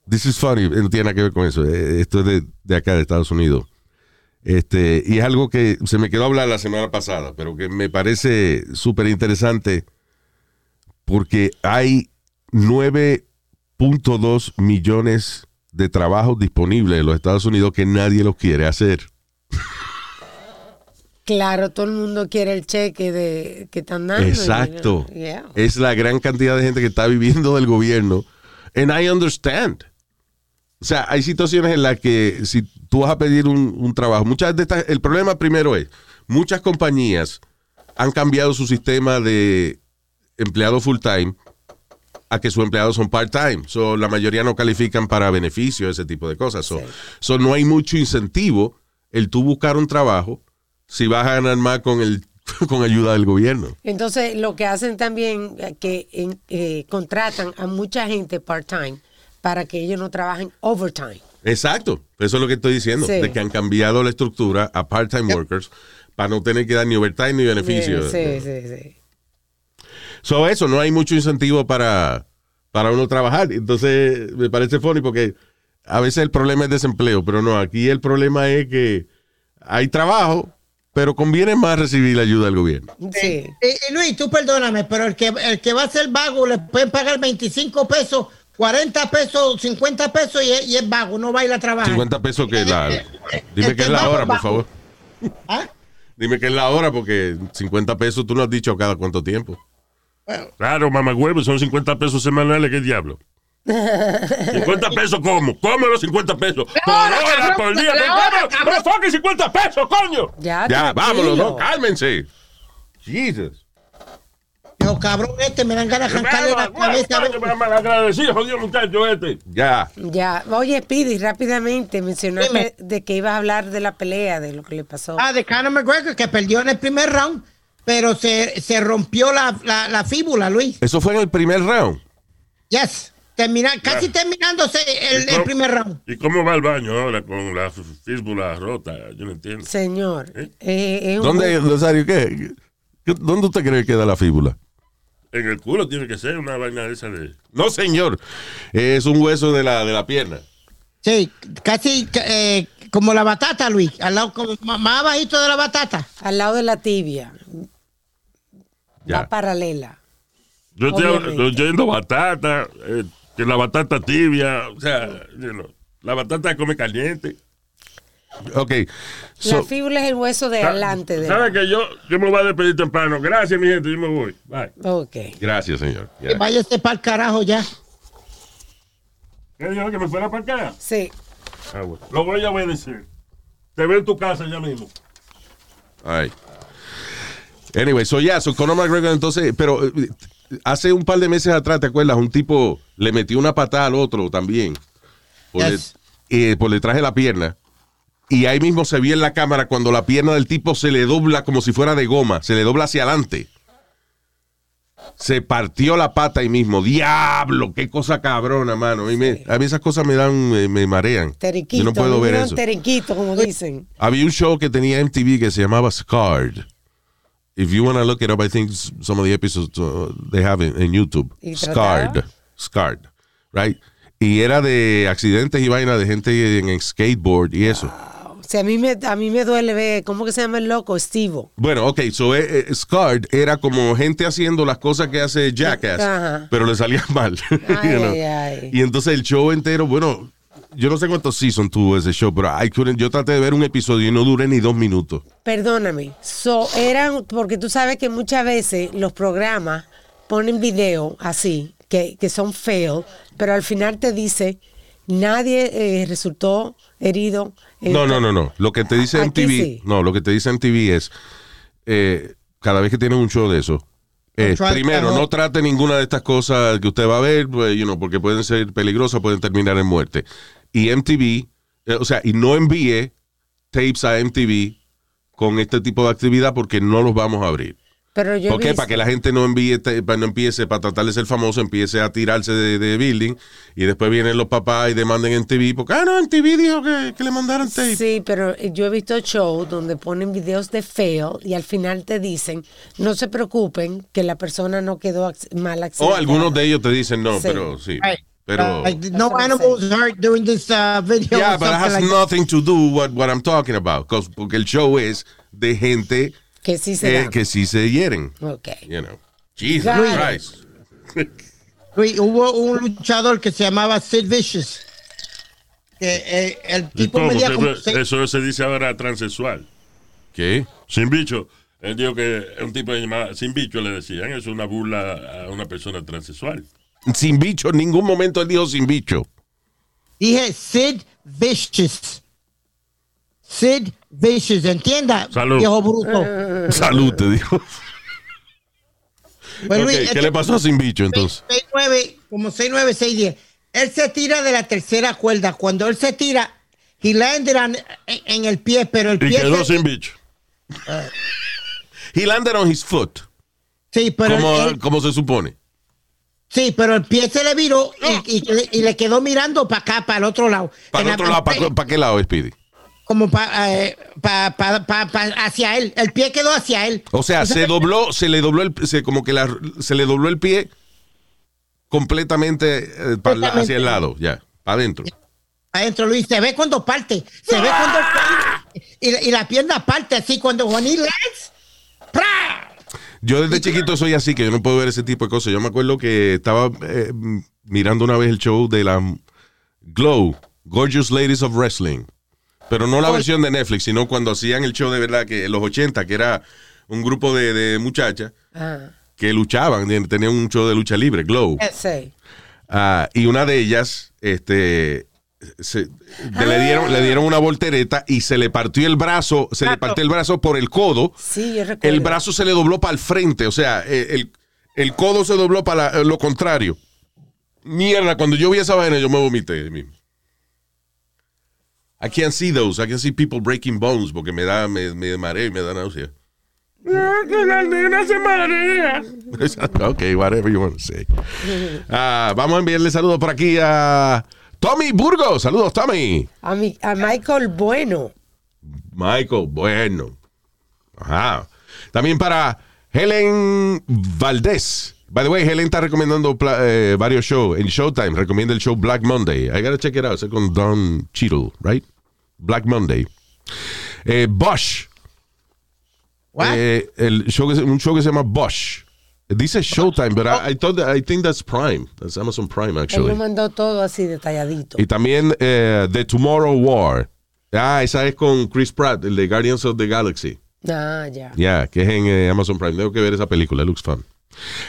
this is funny, no tiene nada que ver con eso. eh, Esto es de, de acá, de Estados Unidos. Este, y es algo que se me quedó hablar la semana pasada, pero que me parece súper interesante porque hay 9.2 millones de trabajos disponibles en los Estados Unidos que nadie los quiere hacer. Claro, todo el mundo quiere el cheque de que están dando. Exacto. Yeah. Es la gran cantidad de gente que está viviendo del gobierno. And I understand. O sea, hay situaciones en las que si tú vas a pedir un, un trabajo, muchas de estas, el problema primero es, muchas compañías han cambiado su sistema de empleado full time a que sus empleados son part time. So, la mayoría no califican para beneficios, ese tipo de cosas. So, Sí. so, no hay mucho incentivo el tú buscar un trabajo si vas a ganar más con el con ayuda del gobierno. Entonces, lo que hacen también eh, que eh, contratan a mucha gente part-time para que ellos no trabajen overtime. Exacto, eso es lo que estoy diciendo, Sí. de que han cambiado la estructura a part-time workers para no tener que dar ni overtime ni beneficio. Sí, sí, sí. So, eso, no hay mucho incentivo para, para uno trabajar. Entonces, me parece funny porque a veces el problema es desempleo, pero no, aquí el problema es que hay trabajo, pero conviene más recibir la ayuda del gobierno. Sí. Y, y Luis, tú perdóname, pero el que, el que va a ser vago le pueden pagar 25 pesos, 40 pesos, 50 pesos y es, y es vago, no va a ir a trabajar. 50 pesos que la... Dime el que es la hora, por favor. ¿Ah? Dime que es la hora porque 50 pesos tú no has dicho cada cuánto tiempo. Claro, mamagüevo, son 50 pesos semanales, ¿qué diablo? 50 pesos, ¿cómo? ¿Cómo los 50 pesos? Por hora, por día. la ¿Pero hora, ¿Cómo? cabrón. ¡Pero fucking 50 pesos, coño! Ya, Ya, vámonos, no, cálmense. Jesus. Yo, cabrón, este me dan ganas de arrancarle la cabeza. Mal agradecido, jodido muchacho este. Ya. Ya. Oye, Pidi, rápidamente mencionaste de que ibas a hablar de la pelea, de lo que le pasó. Ah, de Conor McGregor, que perdió en el primer round, pero se, se rompió la, la, la fíbula, Luis. Eso fue en el primer round. Yes. Termina, casi terminándose el, el primer round. ¿Y cómo va el baño ahora con la f- fístula rota? Yo no entiendo. Señor. ¿Eh? eh, ¿Dónde, Rosario, qué? ¿Qué- ¿Dónde usted cree que queda la fíbula? En el culo tiene que ser una vaina de esa de... No, señor. Es un hueso de la, de la pierna. Sí, casi eh, como la batata, Luis. Al lado, como más abajito de la batata. al lado de la tibia. Ya. Va paralela. Yo estoy oyendo batata, eh, que la batata tibia, o sea, you know, la batata come caliente. Ok. So, la fíbula es el hueso de adelante. De ¿Sabes que yo, yo me voy a despedir temprano? Gracias, mi gente, yo me voy. Bye. Ok. gracias, señor. Que váyase para el carajo ya. ¿Qué dijo que me fuera para acá? Sí. Ah, bueno. Lo voy a obedecer. Te veo en tu casa ya mismo. All right. Anyway, so ya, so Conor McGregor entonces, pero eh, hace un par de meses atrás, ¿te acuerdas? Un tipo le metió una patada al otro también. Por, Yes. de- eh, por detrás de la pierna. Y ahí mismo se vio en la cámara cuando la pierna del tipo se le dobla como si fuera de goma, se le dobla hacia adelante. Se partió la pata ahí mismo. Diablo, qué cosa cabrona, mano. A mí, me- a mí esas cosas me dan, me, me marean. Yo no puedo ver eso. Teriquito, como dicen. Había un show que tenía MTV que se llamaba Scarred. If you want to look it up, I think some of the episodes uh, they have in, in YouTube. ¿Y Scarred. Scarred. Right? Y era de accidentes y vaina de gente en, en skateboard y eso. O sea, a mí me, a mí me duele ver, ¿cómo que se llama el loco? Estivo. Bueno, ok, so eh, eh, Scarred era como gente haciendo las cosas que hace Jackass, Ajá. pero le salían mal. Ay, you know. ay, ay. Y entonces el show entero, bueno, yo no sé cuántos seasons tuvo ese show, pero I yo traté de ver un episodio y no duré ni dos minutos. Perdóname. So, eran, porque tú sabes que muchas veces los programas ponen video así, que, que son fail, pero al final te dice, nadie eh, resultó herido. No, no, no, no. Lo que te dice MTV, sí. no, lo que te dice MTV es, eh, cada vez que tienen un show de eso, es, Try- primero, no trate ninguna de estas cosas que usted va a ver, pues, you know, porque pueden ser peligrosas, pueden terminar en muerte. Y MTV, eh, o sea, y no envíe tapes a MTV con este tipo de actividad porque no los vamos a abrir. Pero yo he ¿Por qué? visto- Para que la gente no envíe, no empiece, para tratar de ser famoso, empiece a tirarse de, de building y después vienen los papás y demanden en TV porque, ah, no, en TV dijo que, que le mandaron tape. Sí, pero yo he visto shows donde ponen videos de fail y al final te dicen, no se preocupen que la persona no quedó mal accidentada. O algunos de ellos te dicen no, Sí. pero sí. Right. Pero. Like, no animals hurt during this uh, video. Yeah, but it has like that. nothing to do what, what I'm talking about. porque el show es de gente Que sí se eh, dan. que sí se hieren. Ok. You know. Jesus. Christ. Luis, hubo un luchador que se llamaba Sid Vicious. Que eh, el ¿Y tipo cómo? medía como Eso se dice ahora transexual. ¿Qué? Sin bicho. Él dijo que un tipo llamado sin bicho le decían. Es una burla a una persona transexual. Sin bicho, en ningún momento él dijo sin bicho. Dije Sid Vicious. Sid Vicious, ¿entienda? Salud. Viejo bruto. Salud, te dijo. Pues, Ok, Luis, ¿Qué le pasó a sin bicho entonces? 6'9", como 6'9", 6'10". Él se tira de la tercera cuerda. Cuando él se tira, he landed on- en, en el pie, pero el Y pie... quedó se- sin bicho. He landed on his foot. sí, pero como, él- como se supone. sí, pero el pie se le viró y, y- y le quedó mirando para acá, para el otro lado. ¿Para el la- otro lado? ¿Para, para qué lado, Speedy? Como para hacia él. El pie quedó hacia él. O sea, se dobló, se le dobló el, se, como que la- se le dobló el pie completamente eh, la- hacia el lado, ya, para adentro. Adentro, Luis, se ve cuando parte. Se ve cuando... Y, la- y la pierna parte así cuando Juan y lands. ¡pra! Yo desde chiquito soy así, que yo no puedo ver ese tipo de cosas. Yo me acuerdo que estaba eh, mirando una vez el show de la Glow, Gorgeous Ladies of Wrestling. Pero no la versión de Netflix, sino cuando hacían el show de verdad, que en los 80, que era un grupo de, de muchachas Ah, que luchaban, tenían un show de lucha libre, Glow. sí. Ah, y una de ellas, este, se- le, dieron, le dieron una voltereta y se le partió el brazo, se le partió el brazo por el codo. Sí, yo recuerdo. El brazo se le dobló para el frente, o sea, eh, el, el codo se dobló para la- lo contrario. Mierda, cuando yo vi esa vaina, yo me vomité. I can't see those. I can see people breaking bones porque me da, me, me mareo y me da náusea. Que la nena se marea. ok, whatever you want to say. Ah, vamos a enviarle saludos por aquí a Tommy Burgos. Saludos, Tommy. A, mi, a Michael Bueno. Michael, bueno. Ajá. También para Helen Valdés. By the way, Helen está recomendando pla- eh, varios shows. En Showtime recomienda el show Black Monday. I gotta check it out. Es con Don Cheadle, right? Black Monday. Eh, Bosch. What? Eh, el show que se- un show que se llama Bosch. Dice Showtime, pero I, I thought that- I think that's Prime. That's Amazon Prime, Él actually. lo mandó todo así detalladito. Y también eh, The Tomorrow War. Ah, esa es con Chris Pratt, el de Guardians of the Galaxy. Ah, ya. Ya, que es en eh, Amazon Prime. Tengo que ver esa película, looks fun.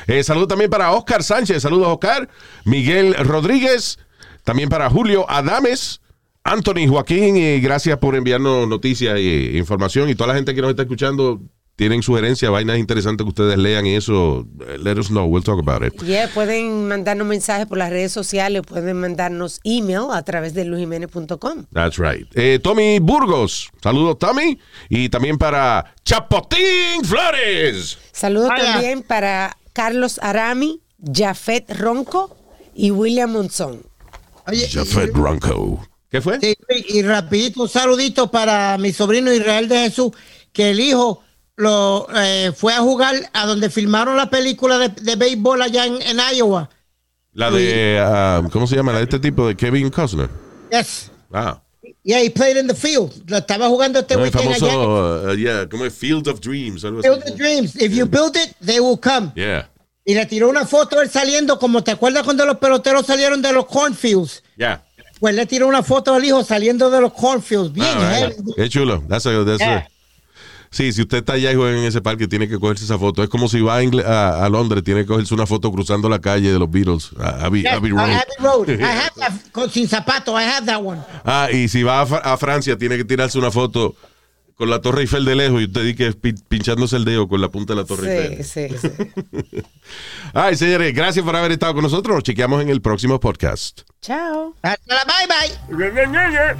Eh, saludo también para Oscar Sánchez. Saludos, Oscar. Miguel Rodríguez. También para Julio Adames. Anthony Joaquín. Y gracias por enviarnos noticias e información. Y toda la gente que nos está escuchando tienen sugerencias, vainas interesantes que ustedes lean y eso. Let us know. We'll talk about it. Yeah, pueden mandarnos mensajes por las redes sociales, pueden mandarnos email a través de lujiménez.com. That's right. Eh, Tommy Burgos. Saludos, Tommy. Y también para Chapotín Flores. Saludos también para Carlos Arami, Jafet Ronco y William Monzón. Jafet Ronco. ¿Qué fue? Sí, y rapidito, un saludito para mi sobrino Israel de Jesús, que el hijo lo eh, fue a jugar a donde filmaron la película de, de béisbol allá en, en Iowa. La de, ah, ¿cómo se llama? La de este tipo de Kevin Costner. Yes. Ah. Yeah, he played in the field. Lo estaba jugando este el weekend allá. famoso, uh, yeah, como es Field of Dreams. Algo así. Build the dreams. If you build it, they will come. Yeah, Y le tiró una foto él saliendo, como te acuerdas cuando los peloteros salieron de los cornfields. yeah. Pues le tiró una foto al hijo saliendo de los cornfields. Bien, All right. heavy. Qué chulo. That's a- that's a- Yeah. Sí, si usted está allá y juega en ese parque, tiene que cogerse esa foto. Es como si va a, Ingle- a- a Londres, tiene que cogerse una foto cruzando la calle de los Beatles, a Abbey, Yes, Abbey Road. Abbey Road. I have that sin zapato. I have that one. Ah, y si va a Francia, tiene que tirarse una foto con la Torre Eiffel de lejos y usted dice que es pi- pinchándose el dedo con la punta de la Torre Sí, Eiffel. sí, sí. Ay, señores, gracias por haber estado con nosotros. Nos chequeamos en el próximo podcast. Chao. Hasta la bye bye. Ñe, Ñe.